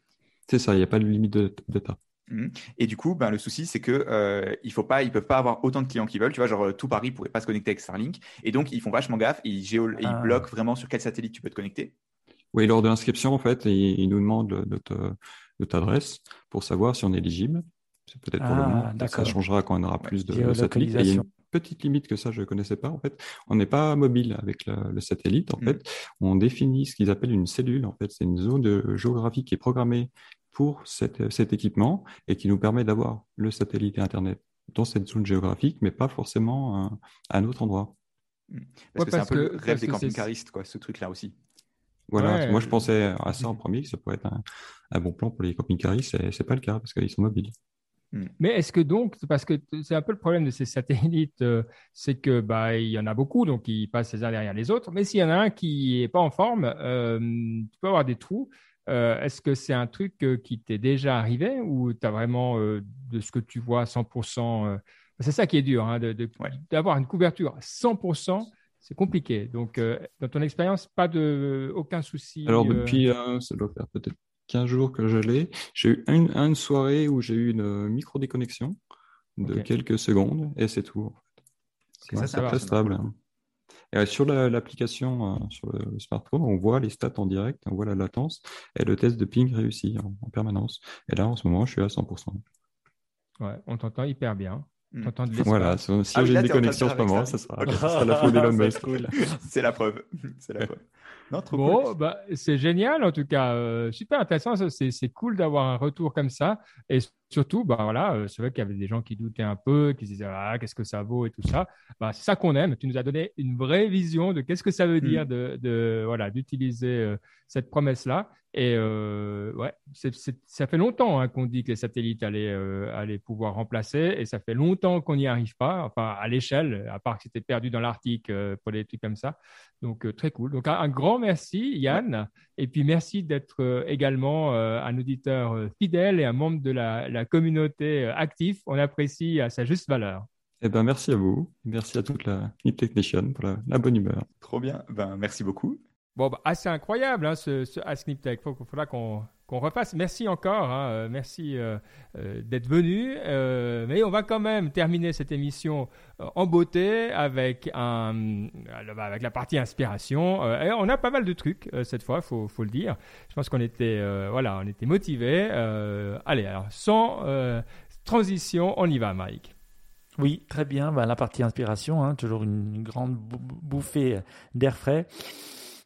C'est ça, il n'y a pas de limite de data. Mmh. Et du coup, ben, le souci, c'est que euh, il faut pas, ils peuvent pas avoir autant de clients qu'ils veulent. Tu vois, genre tout Paris pourrait pas se connecter avec Starlink. Et donc, ils font vachement gaffe et ils, et ils ah. bloquent vraiment sur quel satellite tu peux te connecter. Oui, lors de l'inscription, en fait, il, nous demande de adresse pour savoir si on est éligible. C'est peut-être pour le ah, moment. Ça changera quand on aura plus de satellites. il y a une petite limite que ça, je ne connaissais pas. En fait, on n'est pas mobile avec le, satellite. En mm. fait, on définit ce qu'ils appellent une cellule. En fait, c'est une zone de géographique qui est programmée pour cet équipement et qui nous permet d'avoir le satellite et Internet dans cette zone géographique, mais pas forcément à, un autre endroit. Mm. Parce que c'est un peu le rêve des camping-caristes, quoi, ce truc-là aussi. Voilà, moi je pensais à ça en premier, que ça pourrait être un, bon plan pour les camping-caris, c'est, pas le cas parce qu'ils sont mobiles. Hmm. Mais est-ce que donc, parce que c'est un peu le problème de ces satellites, euh, c'est que bah il y en a beaucoup, donc ils passent les uns derrière les autres. Mais s'il y en a un qui est pas en forme, euh, tu peux avoir des trous. Euh, est-ce que c'est un truc qui t'est déjà arrivé ou tu as vraiment de ce que tu vois 100% C'est ça qui est dur, hein, d'avoir une couverture 100% c'est compliqué. Donc, euh, dans ton expérience, pas de aucun souci. Alors euh, depuis, euh, ça doit faire peut-être 15 jours que je l'ai. J'ai eu une, une, soirée où j'ai eu une micro déconnexion de quelques secondes et c'est tout. C'est très stable. Hein. Et sur l'application sur le smartphone, on voit les stats en direct, on voit la latence et le test de ping réussi en, en permanence. Et là, en ce moment, je suis à 100%. Ouais, on t'entend hyper bien. Hmm. Voilà, si ah j'ai une déconnexion en ce moment, ça sera, la faute d'Elon Musk. C'est la preuve. C'est la preuve. Non, trop bon, bah, c'est génial en tout cas. Euh, super intéressant. C'est cool d'avoir un retour comme ça. Et surtout, bah voilà, euh, c'est vrai qu'il y avait des gens qui doutaient un peu, qui se disaient ah, qu'est-ce que ça vaut et tout ça. Bah, c'est ça qu'on aime. Tu nous as donné une vraie vision de qu'est-ce que ça veut dire de, de voilà d'utiliser euh, cette promesse-là. Et euh, ouais, ça fait longtemps hein, qu'on dit que les satellites allaient, euh, allaient pouvoir remplacer, et ça fait longtemps qu'on n'y arrive pas, enfin à l'échelle, à part que c'était perdu dans l'Arctique euh, pour des trucs comme ça. Donc euh, très cool. Donc un, un grand merci Yann, et puis merci d'être euh, également euh, un auditeur fidèle et un membre de la, la communauté actif. On apprécie à sa juste valeur. Eh ben, merci à vous. Merci à toute la Nip Technician pour la, la bonne humeur. Trop bien. Ben, merci beaucoup. Bon, bah, assez incroyable hein, ce, ce Ask Nip Tech. Il faudra qu'on refasse. Merci encore, hein, euh, merci euh, euh, d'être venu. Mais on va quand même terminer cette émission en beauté euh, avec la partie inspiration. Et on a pas mal de trucs cette fois, faut, faut le dire. Je pense qu'on était, voilà, on était motivés. Allez, alors sans transition, on y va, Mike. Oui, très bien. Ben, la partie inspiration, hein, toujours une, grande bou- bouffée d'air frais,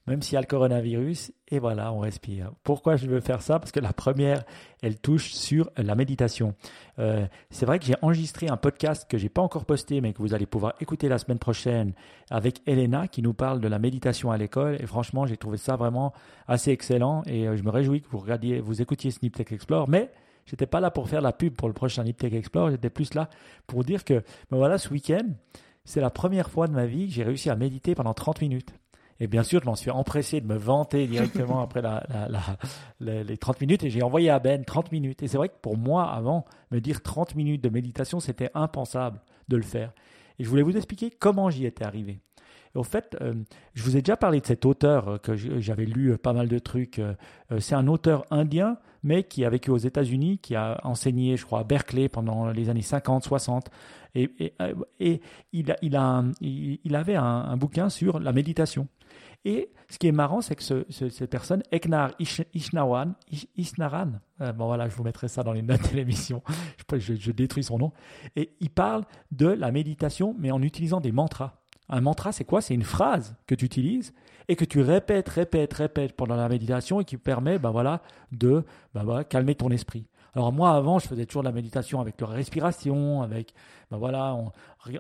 même s'il y a le coronavirus. Et voilà, on respire. Pourquoi je veux faire ça? Parce que la première, elle touche sur la méditation. Euh, c'est vrai que j'ai enregistré un podcast que j'ai pas encore posté, mais que vous allez pouvoir écouter la semaine prochaine avec Elena, qui nous parle de la méditation à l'école. Et franchement, j'ai trouvé ça vraiment assez excellent. Et euh, je me réjouis que vous regardiez, vous écoutiez Snip Tech Explore. Mais J'étais pas là pour faire la pub pour le prochain Nip Tech Explore, j'étais plus là pour dire que, ben voilà, ce week-end, c'est la première fois de ma vie que j'ai réussi à méditer pendant 30 minutes. Et bien sûr, je m'en suis empressé de me vanter directement après les 30 minutes et j'ai envoyé à Ben 30 minutes. Et c'est vrai que pour moi, avant, me dire 30 minutes de méditation, c'était impensable de le faire. Et je voulais vous expliquer comment j'y étais arrivé. Au fait, euh, je vous ai déjà parlé de cet auteur euh, que j'avais lu euh, pas mal de trucs. c'est un auteur indien, mais qui a vécu aux États-Unis, qui a enseigné, je crois, à Berkeley pendant les années 50, 60. Et, il, avait un bouquin sur la méditation. Et ce qui est marrant, c'est que ce, ce- cette personne, Eknar Ish- Ishnawan, Ish- Ishnaran, euh, je vous mettrai ça dans les notes de l'émission, je, détruis son nom, et il parle de la méditation, mais en utilisant des mantras. Un mantra, c'est quoi? C'est une phrase que tu utilises et que tu répètes, répètes, répètes pendant la méditation et qui permet ben de voilà, calmer ton esprit. Alors moi, avant, je faisais toujours de la méditation avec la respiration, avec ben voilà, en,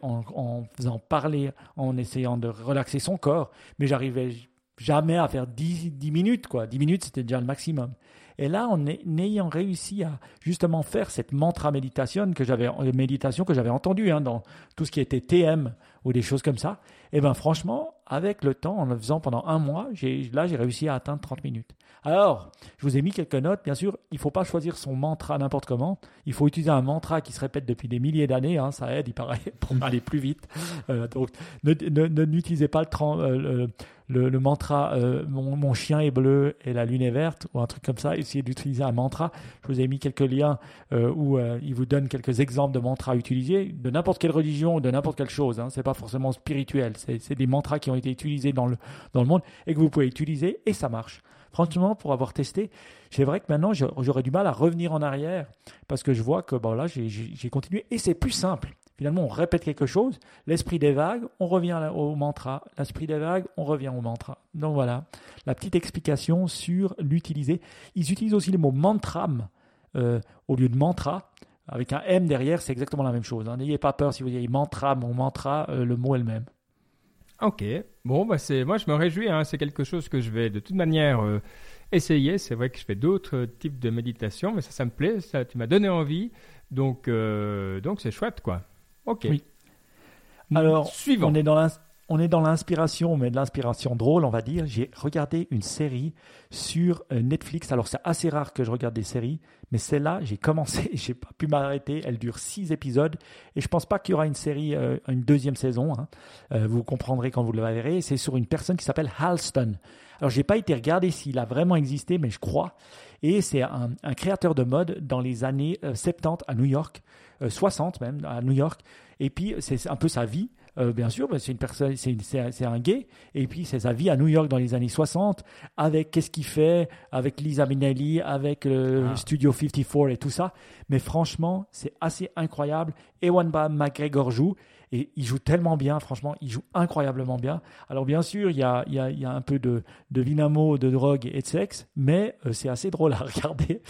en, faisant parler, en essayant de relaxer son corps, mais j'arrivais jamais à faire 10, 10 minutes. Quoi. 10 minutes, c'était déjà le maximum. Et là, en ay- en ayant réussi à justement faire cette mantra méditation que j'avais, euh, entendue hein, dans tout ce qui était TM ou des choses comme ça, et ben franchement, avec le temps, en le faisant pendant un mois, là, j'ai réussi à atteindre 30 minutes. Alors, je vous ai mis quelques notes. Bien sûr, il faut pas choisir son mantra n'importe comment. Il faut utiliser un mantra qui se répète depuis des milliers d'années. hein, ça aide, il paraît, pour aller plus vite. Euh, donc, ne, ne- ne- n'utilisez pas le, euh, le, le- mantra euh, mon, chien est bleu et la lune est verte ou un truc comme ça. Essayez d'utiliser un mantra. Je vous ai mis quelques liens où il vous donne quelques exemples de mantras utilisés de n'importe quelle religion ou de n'importe quelle chose. Hein. C'est pas forcément spirituel. C'est des mantras qui ont été utilisés dans le, dans le monde et que vous pouvez utiliser et ça marche. Franchement, pour avoir testé, c'est vrai que maintenant j'aurais du mal à revenir en arrière parce que je vois que là j'ai, continué et c'est plus simple. Finalement, on répète quelque chose, l'esprit des vagues, on revient au mantra. L'esprit des vagues, on revient au mantra. Donc voilà, la petite explication sur l'utiliser. Ils utilisent aussi le mot mantram euh, au lieu de mantra. Avec un M derrière, c'est exactement la même chose. hein. N'ayez pas peur si vous dites mantra, mon mantra, euh, le mot est le même. Ok, bon, bah c'est, moi je me réjouis, hein, c'est quelque chose que je vais de toute manière euh, essayer. C'est vrai que je fais d'autres types de méditation, mais ça, ça me plaît, ça, tu m'as donné envie, donc euh, donc c'est chouette quoi. Ok. Oui. Alors, suivant. On est dans on est dans l'inspiration, mais de l'inspiration drôle, on va dire. J'ai regardé une série sur euh, Netflix. Alors, c'est assez rare que je regarde des séries, mais celle-là, j'ai commencé, j'ai pas pu m'arrêter. Elle dure six épisodes et je pense pas qu'il y aura une série, euh, une deuxième saison. hein. Euh, vous comprendrez quand vous le verrez. C'est sur une personne qui s'appelle Halston. Alors, j'ai pas été regarder s'il a vraiment existé, mais je crois. Et c'est un, créateur de mode dans les années euh, 70 à New York, euh, 60 même à New York. Et puis, c'est un peu sa vie. Euh, bien sûr, c'est une personne, c'est c'est un, gay, et puis c'est sa vie à New York dans les années 60, avec qu'est-ce qu'il fait, avec Lisa Minnelli, avec le Ah. Studio 54 et tout ça. Mais franchement, c'est assez incroyable. Ewan McGregor joue, et il joue tellement bien, franchement, il joue incroyablement bien. Alors bien sûr, il y a, il y a, il y a un peu de, de vinamo, de drogue et de sexe, mais euh, c'est assez drôle à regarder.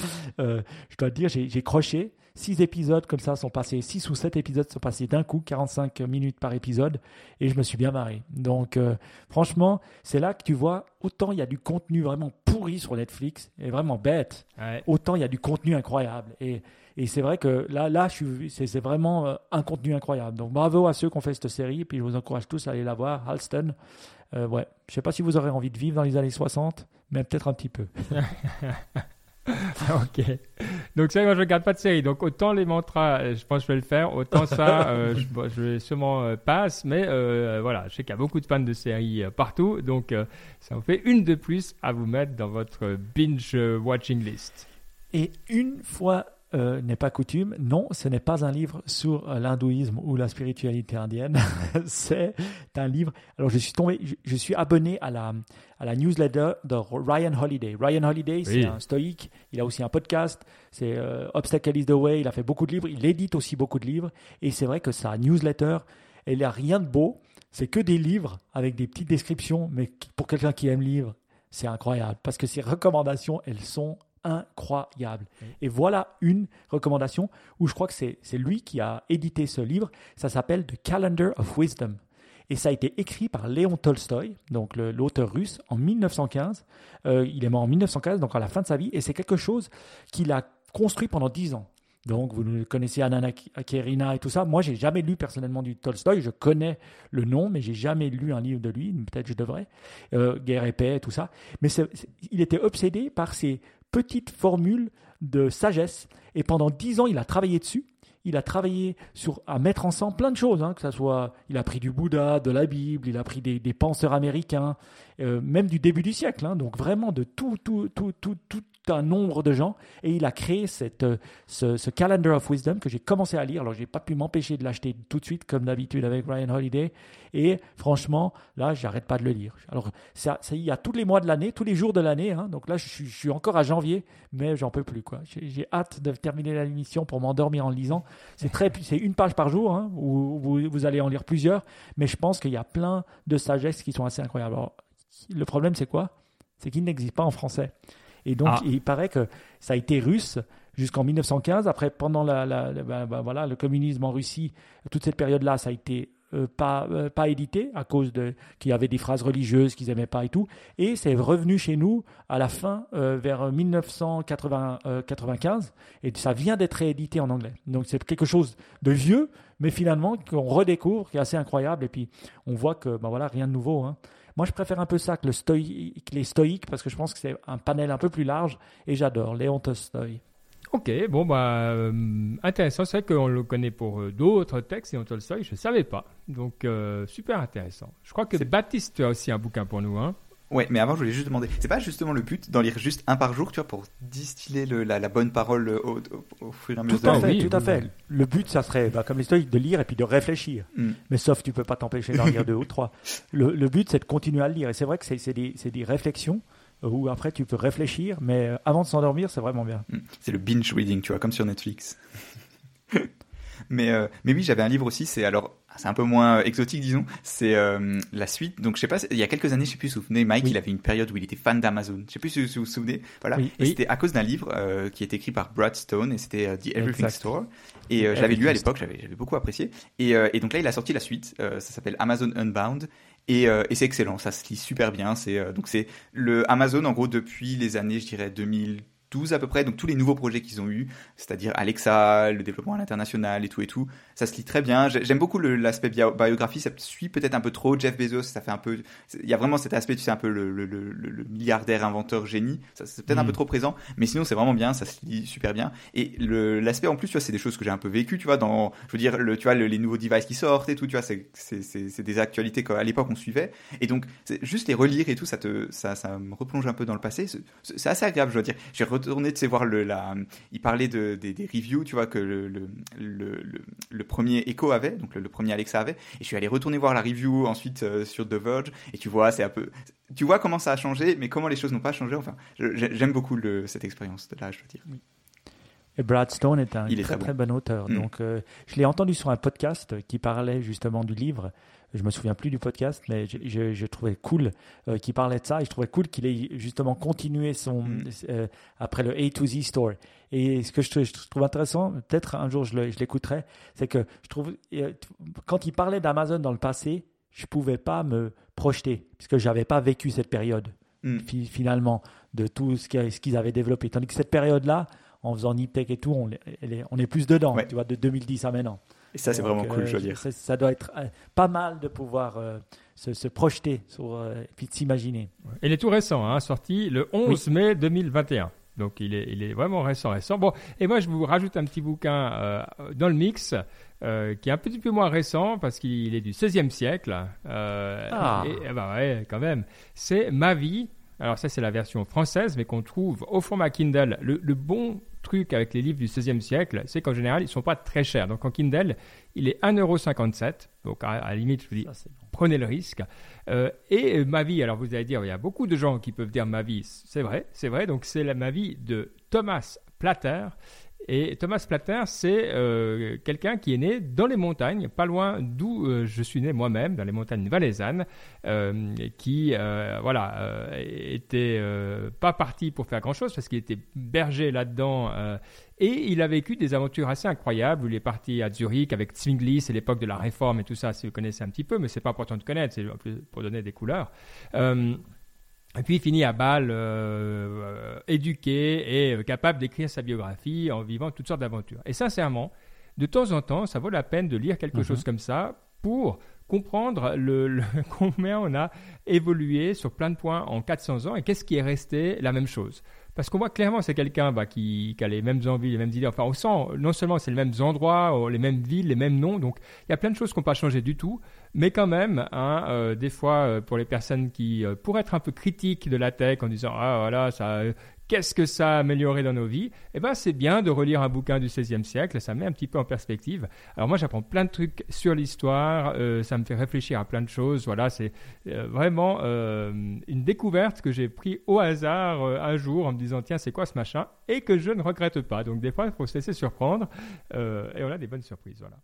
Euh, je dois te dire, j'ai j'ai croché. Six épisodes comme ça sont passés, six ou sept épisodes sont passés d'un coup, 45 minutes par épisode, et je me suis bien marré. Donc, euh, franchement, c'est là que tu vois, autant il y a du contenu vraiment pourri sur Netflix, et vraiment bête, autant il y a du contenu incroyable. Et, et c'est vrai que là, là c'est vraiment euh, un contenu incroyable. Donc, bravo à ceux qui ont fait cette série, et puis je vous encourage tous à aller la voir, Halston. Euh, ouais, je sais pas si vous aurez envie de vivre dans les années 60, mais peut-être un petit peu. ok. Donc ça, moi je regarde pas de série. Donc autant les mantras, euh, je pense que je vais le faire. Autant ça, euh, je, je, vais sûrement euh, passe. Mais voilà, je sais qu'il y a beaucoup de fans de séries partout. Donc ça vous fait une de plus à vous mettre dans votre binge watching list. Et une fois euh, n'est pas coutume. Non, ce n'est pas un livre sur euh, l'hindouisme ou la spiritualité indienne. c'est un livre. Alors, je suis tombé, je, suis abonné à la, à la newsletter de Ryan Holiday. Ryan Holiday, c'est un stoïque. Il a aussi un podcast. C'est euh, Obstacle is the Way. Il a fait beaucoup de livres. Il édite aussi beaucoup de livres. Et c'est vrai que sa newsletter, elle n'a rien de beau. C'est que des livres avec des petites descriptions. Mais pour quelqu'un qui aime lire, c'est incroyable parce que ses recommandations, elles sont incroyable. Et voilà une recommandation où je crois que c'est lui qui a édité ce livre. Ça s'appelle The Calendar of Wisdom. Et ça a été écrit par Léon Tolstoï, donc l'auteur russe, en 1915. Euh, il est mort en 1915, donc à la fin de sa vie. Et c'est quelque chose qu'il a construit pendant dix ans. Donc, vous connaissez Anna Karenina et tout ça. Moi, j'ai jamais lu personnellement du Tolstoï. Je connais le nom, mais j'ai jamais lu un livre de lui. Peut-être je devrais. Euh, Guerre et paix, tout ça. Mais il était obsédé par ces petite formule de sagesse. Et pendant dix ans, il a travaillé dessus. Il a travaillé sur à mettre ensemble plein de choses, hein, que ça soit, il a pris du Bouddha, de la Bible, il a pris des, penseurs américains, euh, même du début du siècle, hein, donc vraiment de tout, tout, tout, tout, tout, un nombre de gens et il a créé cette, euh, ce, Calendar of Wisdom que j'ai commencé à lire. Alors, j'ai pas pu m'empêcher de l'acheter tout de suite, comme d'habitude avec Ryan Holiday. Et franchement, là, j'arrête pas de le lire. Alors, ça, ça, il y a tous les mois de l'année, tous les jours de l'année. Hein. donc là, je suis, encore à janvier, mais j'en peux plus. quoi. J'ai hâte de terminer la émission pour m'endormir en lisant. C'est très, c'est une page par jour, hein, où vous, allez en lire plusieurs. Mais je pense qu'il y a plein de sagesses qui sont assez incroyables. Alors, le problème, c'est quoi? C'est qu'il n'existe pas en français. Et donc, ah. il paraît que ça a été russe jusqu'en 1915. Après, pendant la, ben, ben, voilà, le communisme en Russie, toute cette période-là, ça a été euh, pas, euh, pas édité à cause de qu'il y avait des phrases religieuses qu'ils n'aimaient pas et tout. Et c'est revenu chez nous à la fin, euh, vers 1995, et ça vient d'être réédité en anglais. Donc c'est quelque chose de vieux, mais finalement qu'on redécouvre, qui est assez incroyable. Et puis on voit que ben voilà, rien de nouveau. Hein. Moi, je préfère un peu ça que, le stoïque, les stoïques parce que je pense que c'est un panel un peu plus large et j'adore Léon Tolstoï. Ok, bon, bah, euh, intéressant. C'est vrai qu'on le connaît pour euh, d'autres textes, Léon Tolstoï, je ne savais pas. Donc, euh, super intéressant. Je crois que Baptiste a aussi un bouquin pour nous. Hein. Ouais, mais avant, je voulais juste demander, c'est pas justement le but d'en lire juste un par jour, tu vois, pour distiller la, bonne parole au, fur et à mesure Tout à fait, tout à fait. Le but, ça serait, bah, comme stoïques, de lire et puis de réfléchir. Hmm. Mais sauf, tu peux pas t'empêcher d'en lire deux ou trois. Le, but, c'est de continuer à le lire. Et c'est vrai que c'est des, des, réflexions où après, tu peux réfléchir, mais euh, avant de s'endormir, c'est vraiment bien. Hmm. C'est le binge reading, tu vois, comme sur Netflix. Mais, euh, mais oui, j'avais un livre aussi, c'est alors c'est un peu moins exotique, disons. C'est euh, la suite. Donc, je sais pas, il y a quelques années, je sais plus si vous vous souvenez, Mike, il avait une période où il était fan d'Amazon. Je sais plus si vous vous souvenez. Voilà. et c'était à cause d'un livre euh, qui est écrit par Brad Stone et c'était euh, The Everything Store. Et je l'avais lu à l'époque, j'avais, j'avais beaucoup apprécié. Et, et, donc là, il a sorti la suite. ça s'appelle Amazon Unbound. Et, et c'est excellent, ça se lit super bien. C'est donc c'est le Amazon en gros depuis les années, je dirais 2000 12 à peu près, donc tous les nouveaux projets qu'ils ont eu, c'est-à-dire Alexa, le développement à l'international et tout et tout, ça se lit très bien. J'aime beaucoup l'aspect biographie, ça suit peut-être un peu trop Jeff Bezos, ça fait un peu, il y a vraiment cet aspect, tu sais, un peu le, le, le, milliardaire, inventeur, génie, ça c'est peut-être un peu mm. trop présent, mais sinon c'est vraiment bien, ça se lit super bien. Et l'aspect en plus, tu vois, c'est des choses que j'ai un peu vécu, tu vois, dans, je veux dire, le, tu vois, les nouveaux devices qui sortent et tout, tu vois, c'est des actualités qu'à l'époque on suivait, et donc juste les relire et tout, ça te, ça, ça me replonge un peu dans le passé, c'est assez agréable, je veux dire. J'ai retourné de voir le la il parlait de, des, reviews tu vois que le le, le, premier Echo avait donc le, premier Alexa avait. Et je suis allé retourner voir la review ensuite euh, sur The Verge. Et tu vois c'est un peu tu vois comment ça a changé mais comment les choses n'ont pas changé. Enfin j'aime beaucoup cette expérience de là je veux dire Et Brad Stone est un Il est très, très bon auteur. Mm. Donc, euh, je l'ai entendu sur un podcast qui parlait justement du livre. Je me souviens plus du podcast, mais je, je, je trouvais cool euh, qu'il parlait de ça. Et je trouvais cool qu'il ait justement continué son Mm. euh, après le A to Z store. Et ce que je, trou- je trouve intéressant, peut-être un jour je l'écouterai, c'est que je trouve euh, quand il parlait d'Amazon dans le passé, je pouvais pas me projeter puisque j'avais pas vécu cette période Mm. fi- finalement de tout ce qu'ils avaient développé. Tandis que cette période-là, en faisant Niptech et tout, on, est- on plus dedans, Ouais. tu vois, de 2010 à maintenant. Et ça, c'est vraiment cool, euh, je dois dire. Ça, ça doit être euh, pas mal de pouvoir euh, se, se projeter sur, euh, et puis de s'imaginer. Il est tout récent, hein, sorti le 11 mai 2021. Donc il est, il est vraiment récent, récent. Bon, et moi je vous rajoute un petit bouquin euh, dans le mix euh, qui est un petit peu moins récent parce qu'il est du 16e siècle. Euh, Ah. et, eh ben ouais, quand même. C'est Ma vie. Alors ça c'est la version française, mais qu'on trouve au format Kindle. Le, le bon truc avec les livres du 16e siècle, c'est qu'en général ils sont pas très chers. Donc en Kindle, il est 1,57€. Donc à, à la limite, je vous dis, Ça, prenez le risque. Euh, et euh, ma vie, alors vous allez dire, il y a beaucoup de gens qui peuvent dire ma vie, c'est vrai, c'est vrai, donc c'est la ma vie de Thomas Platter. Et Thomas Platter, c'est euh, quelqu'un qui est né dans les montagnes, pas loin d'où euh, je suis né moi-même, dans les montagnes valaisannes, euh, qui, voilà, était pas parti pour faire grand-chose parce qu'il était berger là-dedans. et il a vécu des aventures assez incroyables. Il est parti à Zurich avec Zwingli, c'est l'époque de la réforme et tout ça, si vous connaissez un petit peu, mais c'est pas important de connaître, c'est pour donner des couleurs. Et puis il finit à Bâle, euh, éduqué et euh, capable d'écrire sa biographie en vivant toutes sortes d'aventures. Et sincèrement, de temps en temps, ça vaut la peine de lire quelque Mhm. chose comme ça pour comprendre le, le- combien on a évolué sur plein de points en 400 ans et qu'est-ce qui est resté la même chose. Parce qu'on voit clairement c'est quelqu'un bah, qui, qui a les mêmes envies, les mêmes idées. Enfin, on sent non seulement c'est les mêmes endroits, euh, les mêmes villes, les mêmes noms. Donc il y a plein de choses qui n'ont pas changé du tout. Mais quand même, hein, euh, des fois, euh, pour les personnes qui euh, pourraient être un peu critiques de la tech en disant ah voilà ça, qu'est-ce que ça a amélioré dans nos vies? Eh ben c'est bien de relire un bouquin du XVIe siècle. Ça met un petit peu en perspective. Alors moi j'apprends plein de trucs sur l'histoire. euh, ça me fait réfléchir à plein de choses. Voilà, c'est euh, vraiment euh, une découverte que j'ai pris au hasard euh, un jour en me disant tiens c'est quoi ce machin? Et que je ne regrette pas. Donc des fois il faut se laisser surprendre euh, et on a des bonnes surprises. Voilà.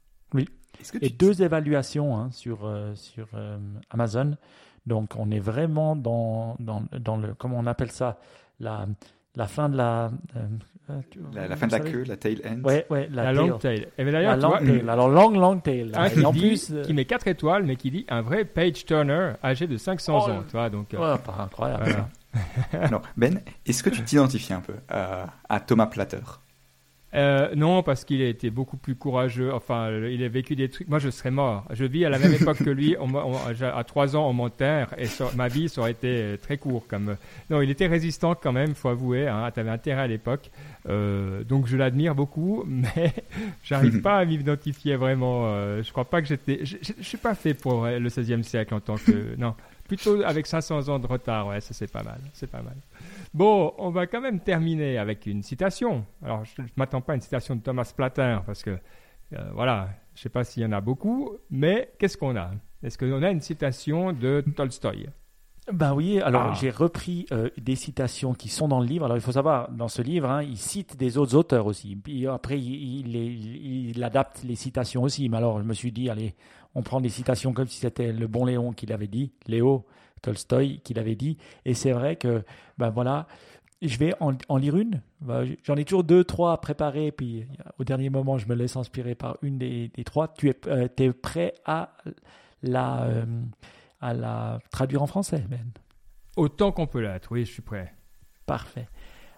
Est-ce que Et tu- deux évaluations hein, sur, euh, sur euh, Amazon. Donc, on est vraiment dans, dans, dans le, comment on appelle ça, la, la fin de la. euh, euh, la, la fin de la queue, la tail end. Ouais, ouais, la, La, tail. long tail. Et bien, La long vois, tail. Alors, long, long tail. un Et qui, en dit- plus. euh, qui met 4 étoiles, mais qui dit un vrai page turner âgé de 500 Oh, ans. Tu vois, donc, euh, ouais, pas incroyable. voilà. Alors, Ben, est-ce que tu t'identifies un peu à Thomas Platter? Euh, non, parce qu'il a été beaucoup plus courageux. Enfin, il a vécu des trucs. Moi, je serais mort. Je vis à la même époque que lui. On on- à 3 ans, on m'enterre et ma vie, ça aurait été très court. Comme... euh, Non, il était résistant quand même, faut avouer. Hein, tu avais intérêt à l'époque. Euh, donc, je l'admire beaucoup, mais j'arrive pas à m'identifier vraiment. Euh, je crois pas que j'étais. Je je- je suis pas fait pour euh, le 16e siècle en tant que. Non. Plutôt avec 500 ans de retard, ouais, ça c'est pas mal, c'est pas mal. Bon, on va quand même terminer avec une citation. Alors, je ne m'attends pas à une citation de Thomas Platter, parce que, euh, voilà, je ne sais pas s'il y en a beaucoup, mais qu'est-ce qu'on a? Est-ce qu'on a une citation de Tolstoï? Ben oui, alors Ah. j'ai repris euh, des citations qui sont dans le livre. Alors il faut savoir, dans ce livre, hein, il cite des autres auteurs aussi. Puis après, il, il, il- il adapte les citations aussi. Mais alors je me suis dit, allez, on prend des citations comme si c'était le bon Léon qui l'avait dit, Léo Tolstoï qui l'avait dit. Et c'est vrai que, ben voilà, je vais en, en lire une. Ben, J'en ai toujours deux, trois préparés. Puis au dernier moment, je me laisse inspirer par une des, des trois. Tu es, euh, prêt à la, euh, à la traduire en français, Ben? Autant qu'on peut l'être, oui, je suis prêt. Parfait.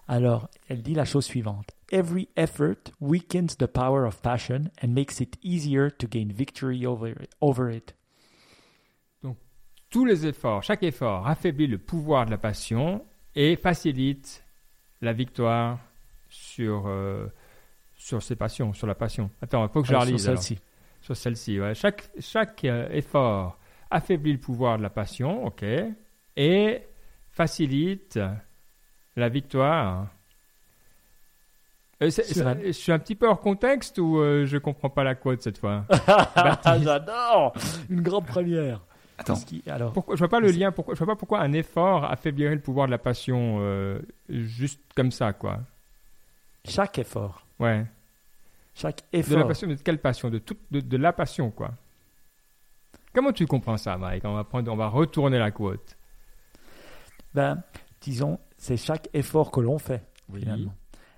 Alors, elle dit la chose suivante. Every effort weakens the power of passion and makes it easier to gain victory over it. Over it. Tous les efforts, chaque effort affaiblit le pouvoir de la passion et facilite la victoire sur, euh, sur ses passions, sur la passion. Attends, il faut que je la sur relise. alors. celle-ci. Sur celle-ci, ouais. Chaque, chaque euh, effort affaiblit le pouvoir de la passion, ok, et facilite la victoire. Euh, Sur Je suis un petit peu hors contexte ou euh, je comprends pas la quote cette fois? J'adore Une grande première. Attends, alors, pourquoi, Je vois pas le lien. Pourquoi, je vois pas pourquoi un effort affaiblirait le pouvoir de la passion euh, juste comme ça, quoi. chaque effort. Ouais. Chaque De la effort. passion, mais de quelle passion? De, toute, de, de la passion, quoi. Comment tu comprends ça, Mike? On va, prendre, on va retourner la quote. Ben, disons, c'est chaque effort que l'on fait. finalement.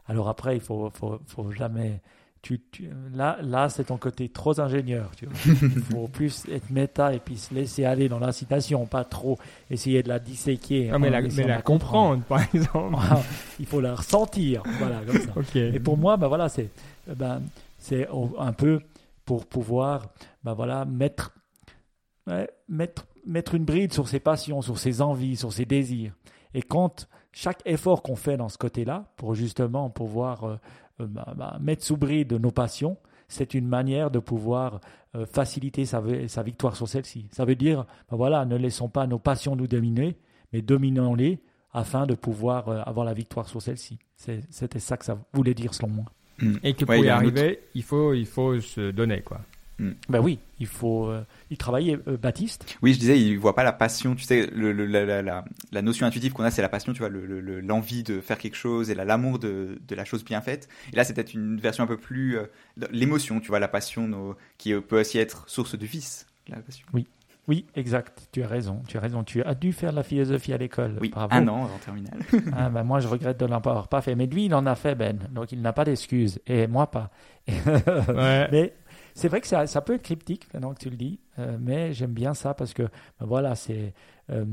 Alors après, il faut, faut, faut jamais. Tu, tu- là, là c'est ton côté trop ingénieur. Tu vois. Il faut plus être méta et puis se laisser aller dans la citation, pas trop essayer de la disséquer. Ah, mais la, mais comprendre, par exemple. il faut la ressentir. Voilà, comme ça. ok. Et pour moi, ben voilà, c'est ben, c'est au- un peu pour pouvoir ben voilà, mettre, ouais, mettre, mettre une bride sur ses passions, sur ses envies, sur ses désirs. Et quand chaque effort qu'on fait dans ce côté-là, pour justement pouvoir euh, euh, mettre sous bride nos passions, c'est une manière de pouvoir euh, faciliter sa, vi- sa victoire sur celle-ci. Ça veut dire, ben voilà, ne laissons pas nos passions nous dominer, mais dominons-les afin de pouvoir euh, avoir la victoire sur celle-ci. C'était ça que ça voulait dire selon moi. Et que pour y arriver, il, faut, il faut se donner, quoi. Ben oui, il faut euh, y travailler. Euh, Baptiste, Oui, je disais, il voit pas la passion. Tu sais, le, le- la, la, la, la notion intuitive qu'on a, c'est la passion, tu vois, le- le- le- l'envie de faire quelque chose et la- l'amour de, de la chose bien faite. Et là, c'est peut-être une version un peu plus. euh, l'émotion, tu vois, la passion nos- qui euh, peut aussi être source de vice. La passion. oui, exact. Tu as raison. Tu as raison. Tu as dû faire de la philosophie à l'école. Oui, Bravo. un an en terminale. Ah, ben moi, je regrette de l'avoir pas fait. Mais lui, il en a fait, Ben. Donc, il n'a pas d'excuses. Et moi, pas. Ouais. Mais c'est vrai que ça, ça peut être cryptique, maintenant que tu le dis. euh, mais j'aime bien ça parce que, ben voilà, c'est. euh,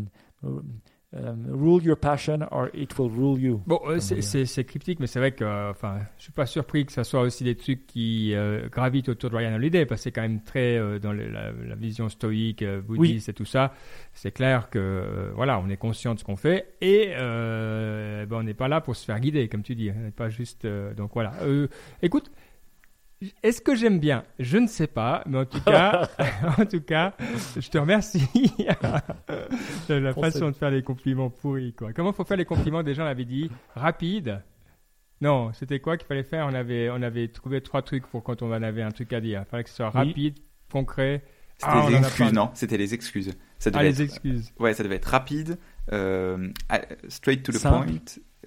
euh, rule your passion or it will rule you. Bon, c'est- cryptique, mais c'est vrai que, enfin, je suis pas surpris que ça soit aussi des trucs qui gravitent autour de Ryan Holiday, parce que c'est quand même très dans le- la, la vision stoïque, bouddhiste et tout ça. C'est clair que, voilà, on est conscient de ce qu'on fait et euh, ben, on n'est pas là pour se faire guider, comme tu dis. On n'est pas juste. donc voilà. Écoute. Est-ce que j'aime bien? Je ne sais pas, mais en tout cas, en tout cas, je te remercie la façon de faire les compliments pourris. Quoi. Comment faut faire les compliments? Déjà, on avait dit rapide. Non, c'était quoi qu'il fallait faire? On avait, on avait trouvé trois trucs pour quand on en avait un truc à dire. Il fallait que ce soit Oui. rapide, concret. C'était Ah, on les excuses, non? C'était les excuses. Ça Ah, devait les être, excuses. Ouais, ça devait être rapide, euh, ah, straight to the Simple. point.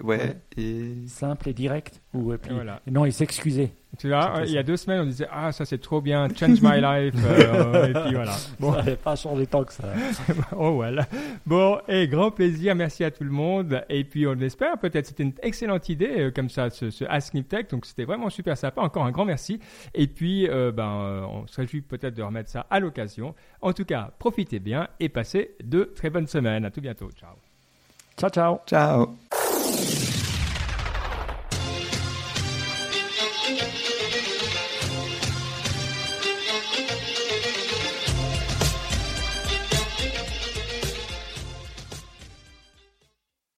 Ouais, Ouais. et. Simple et direct. Ou, et puis, Et voilà. Non, il s'excusait. Tu vois, il y a deux semaines, on disait Ah, ça c'est trop bien, change my life. euh, et puis voilà. Bon, Ça n'avait pas changé tant que ça. oh well. Bon, et grand plaisir, merci à tout le monde. Et puis on l'espère, peut-être c'était une excellente idée euh, comme ça, ce, ce Ask Me Tech. Donc c'était vraiment super sympa. Encore un grand merci. Et puis, euh, ben, on se réjouit peut-être de remettre ça à l'occasion. En tout cas, profitez bien et passez de très bonnes semaines. À tout bientôt. Ciao. Ciao, ciao. Ciao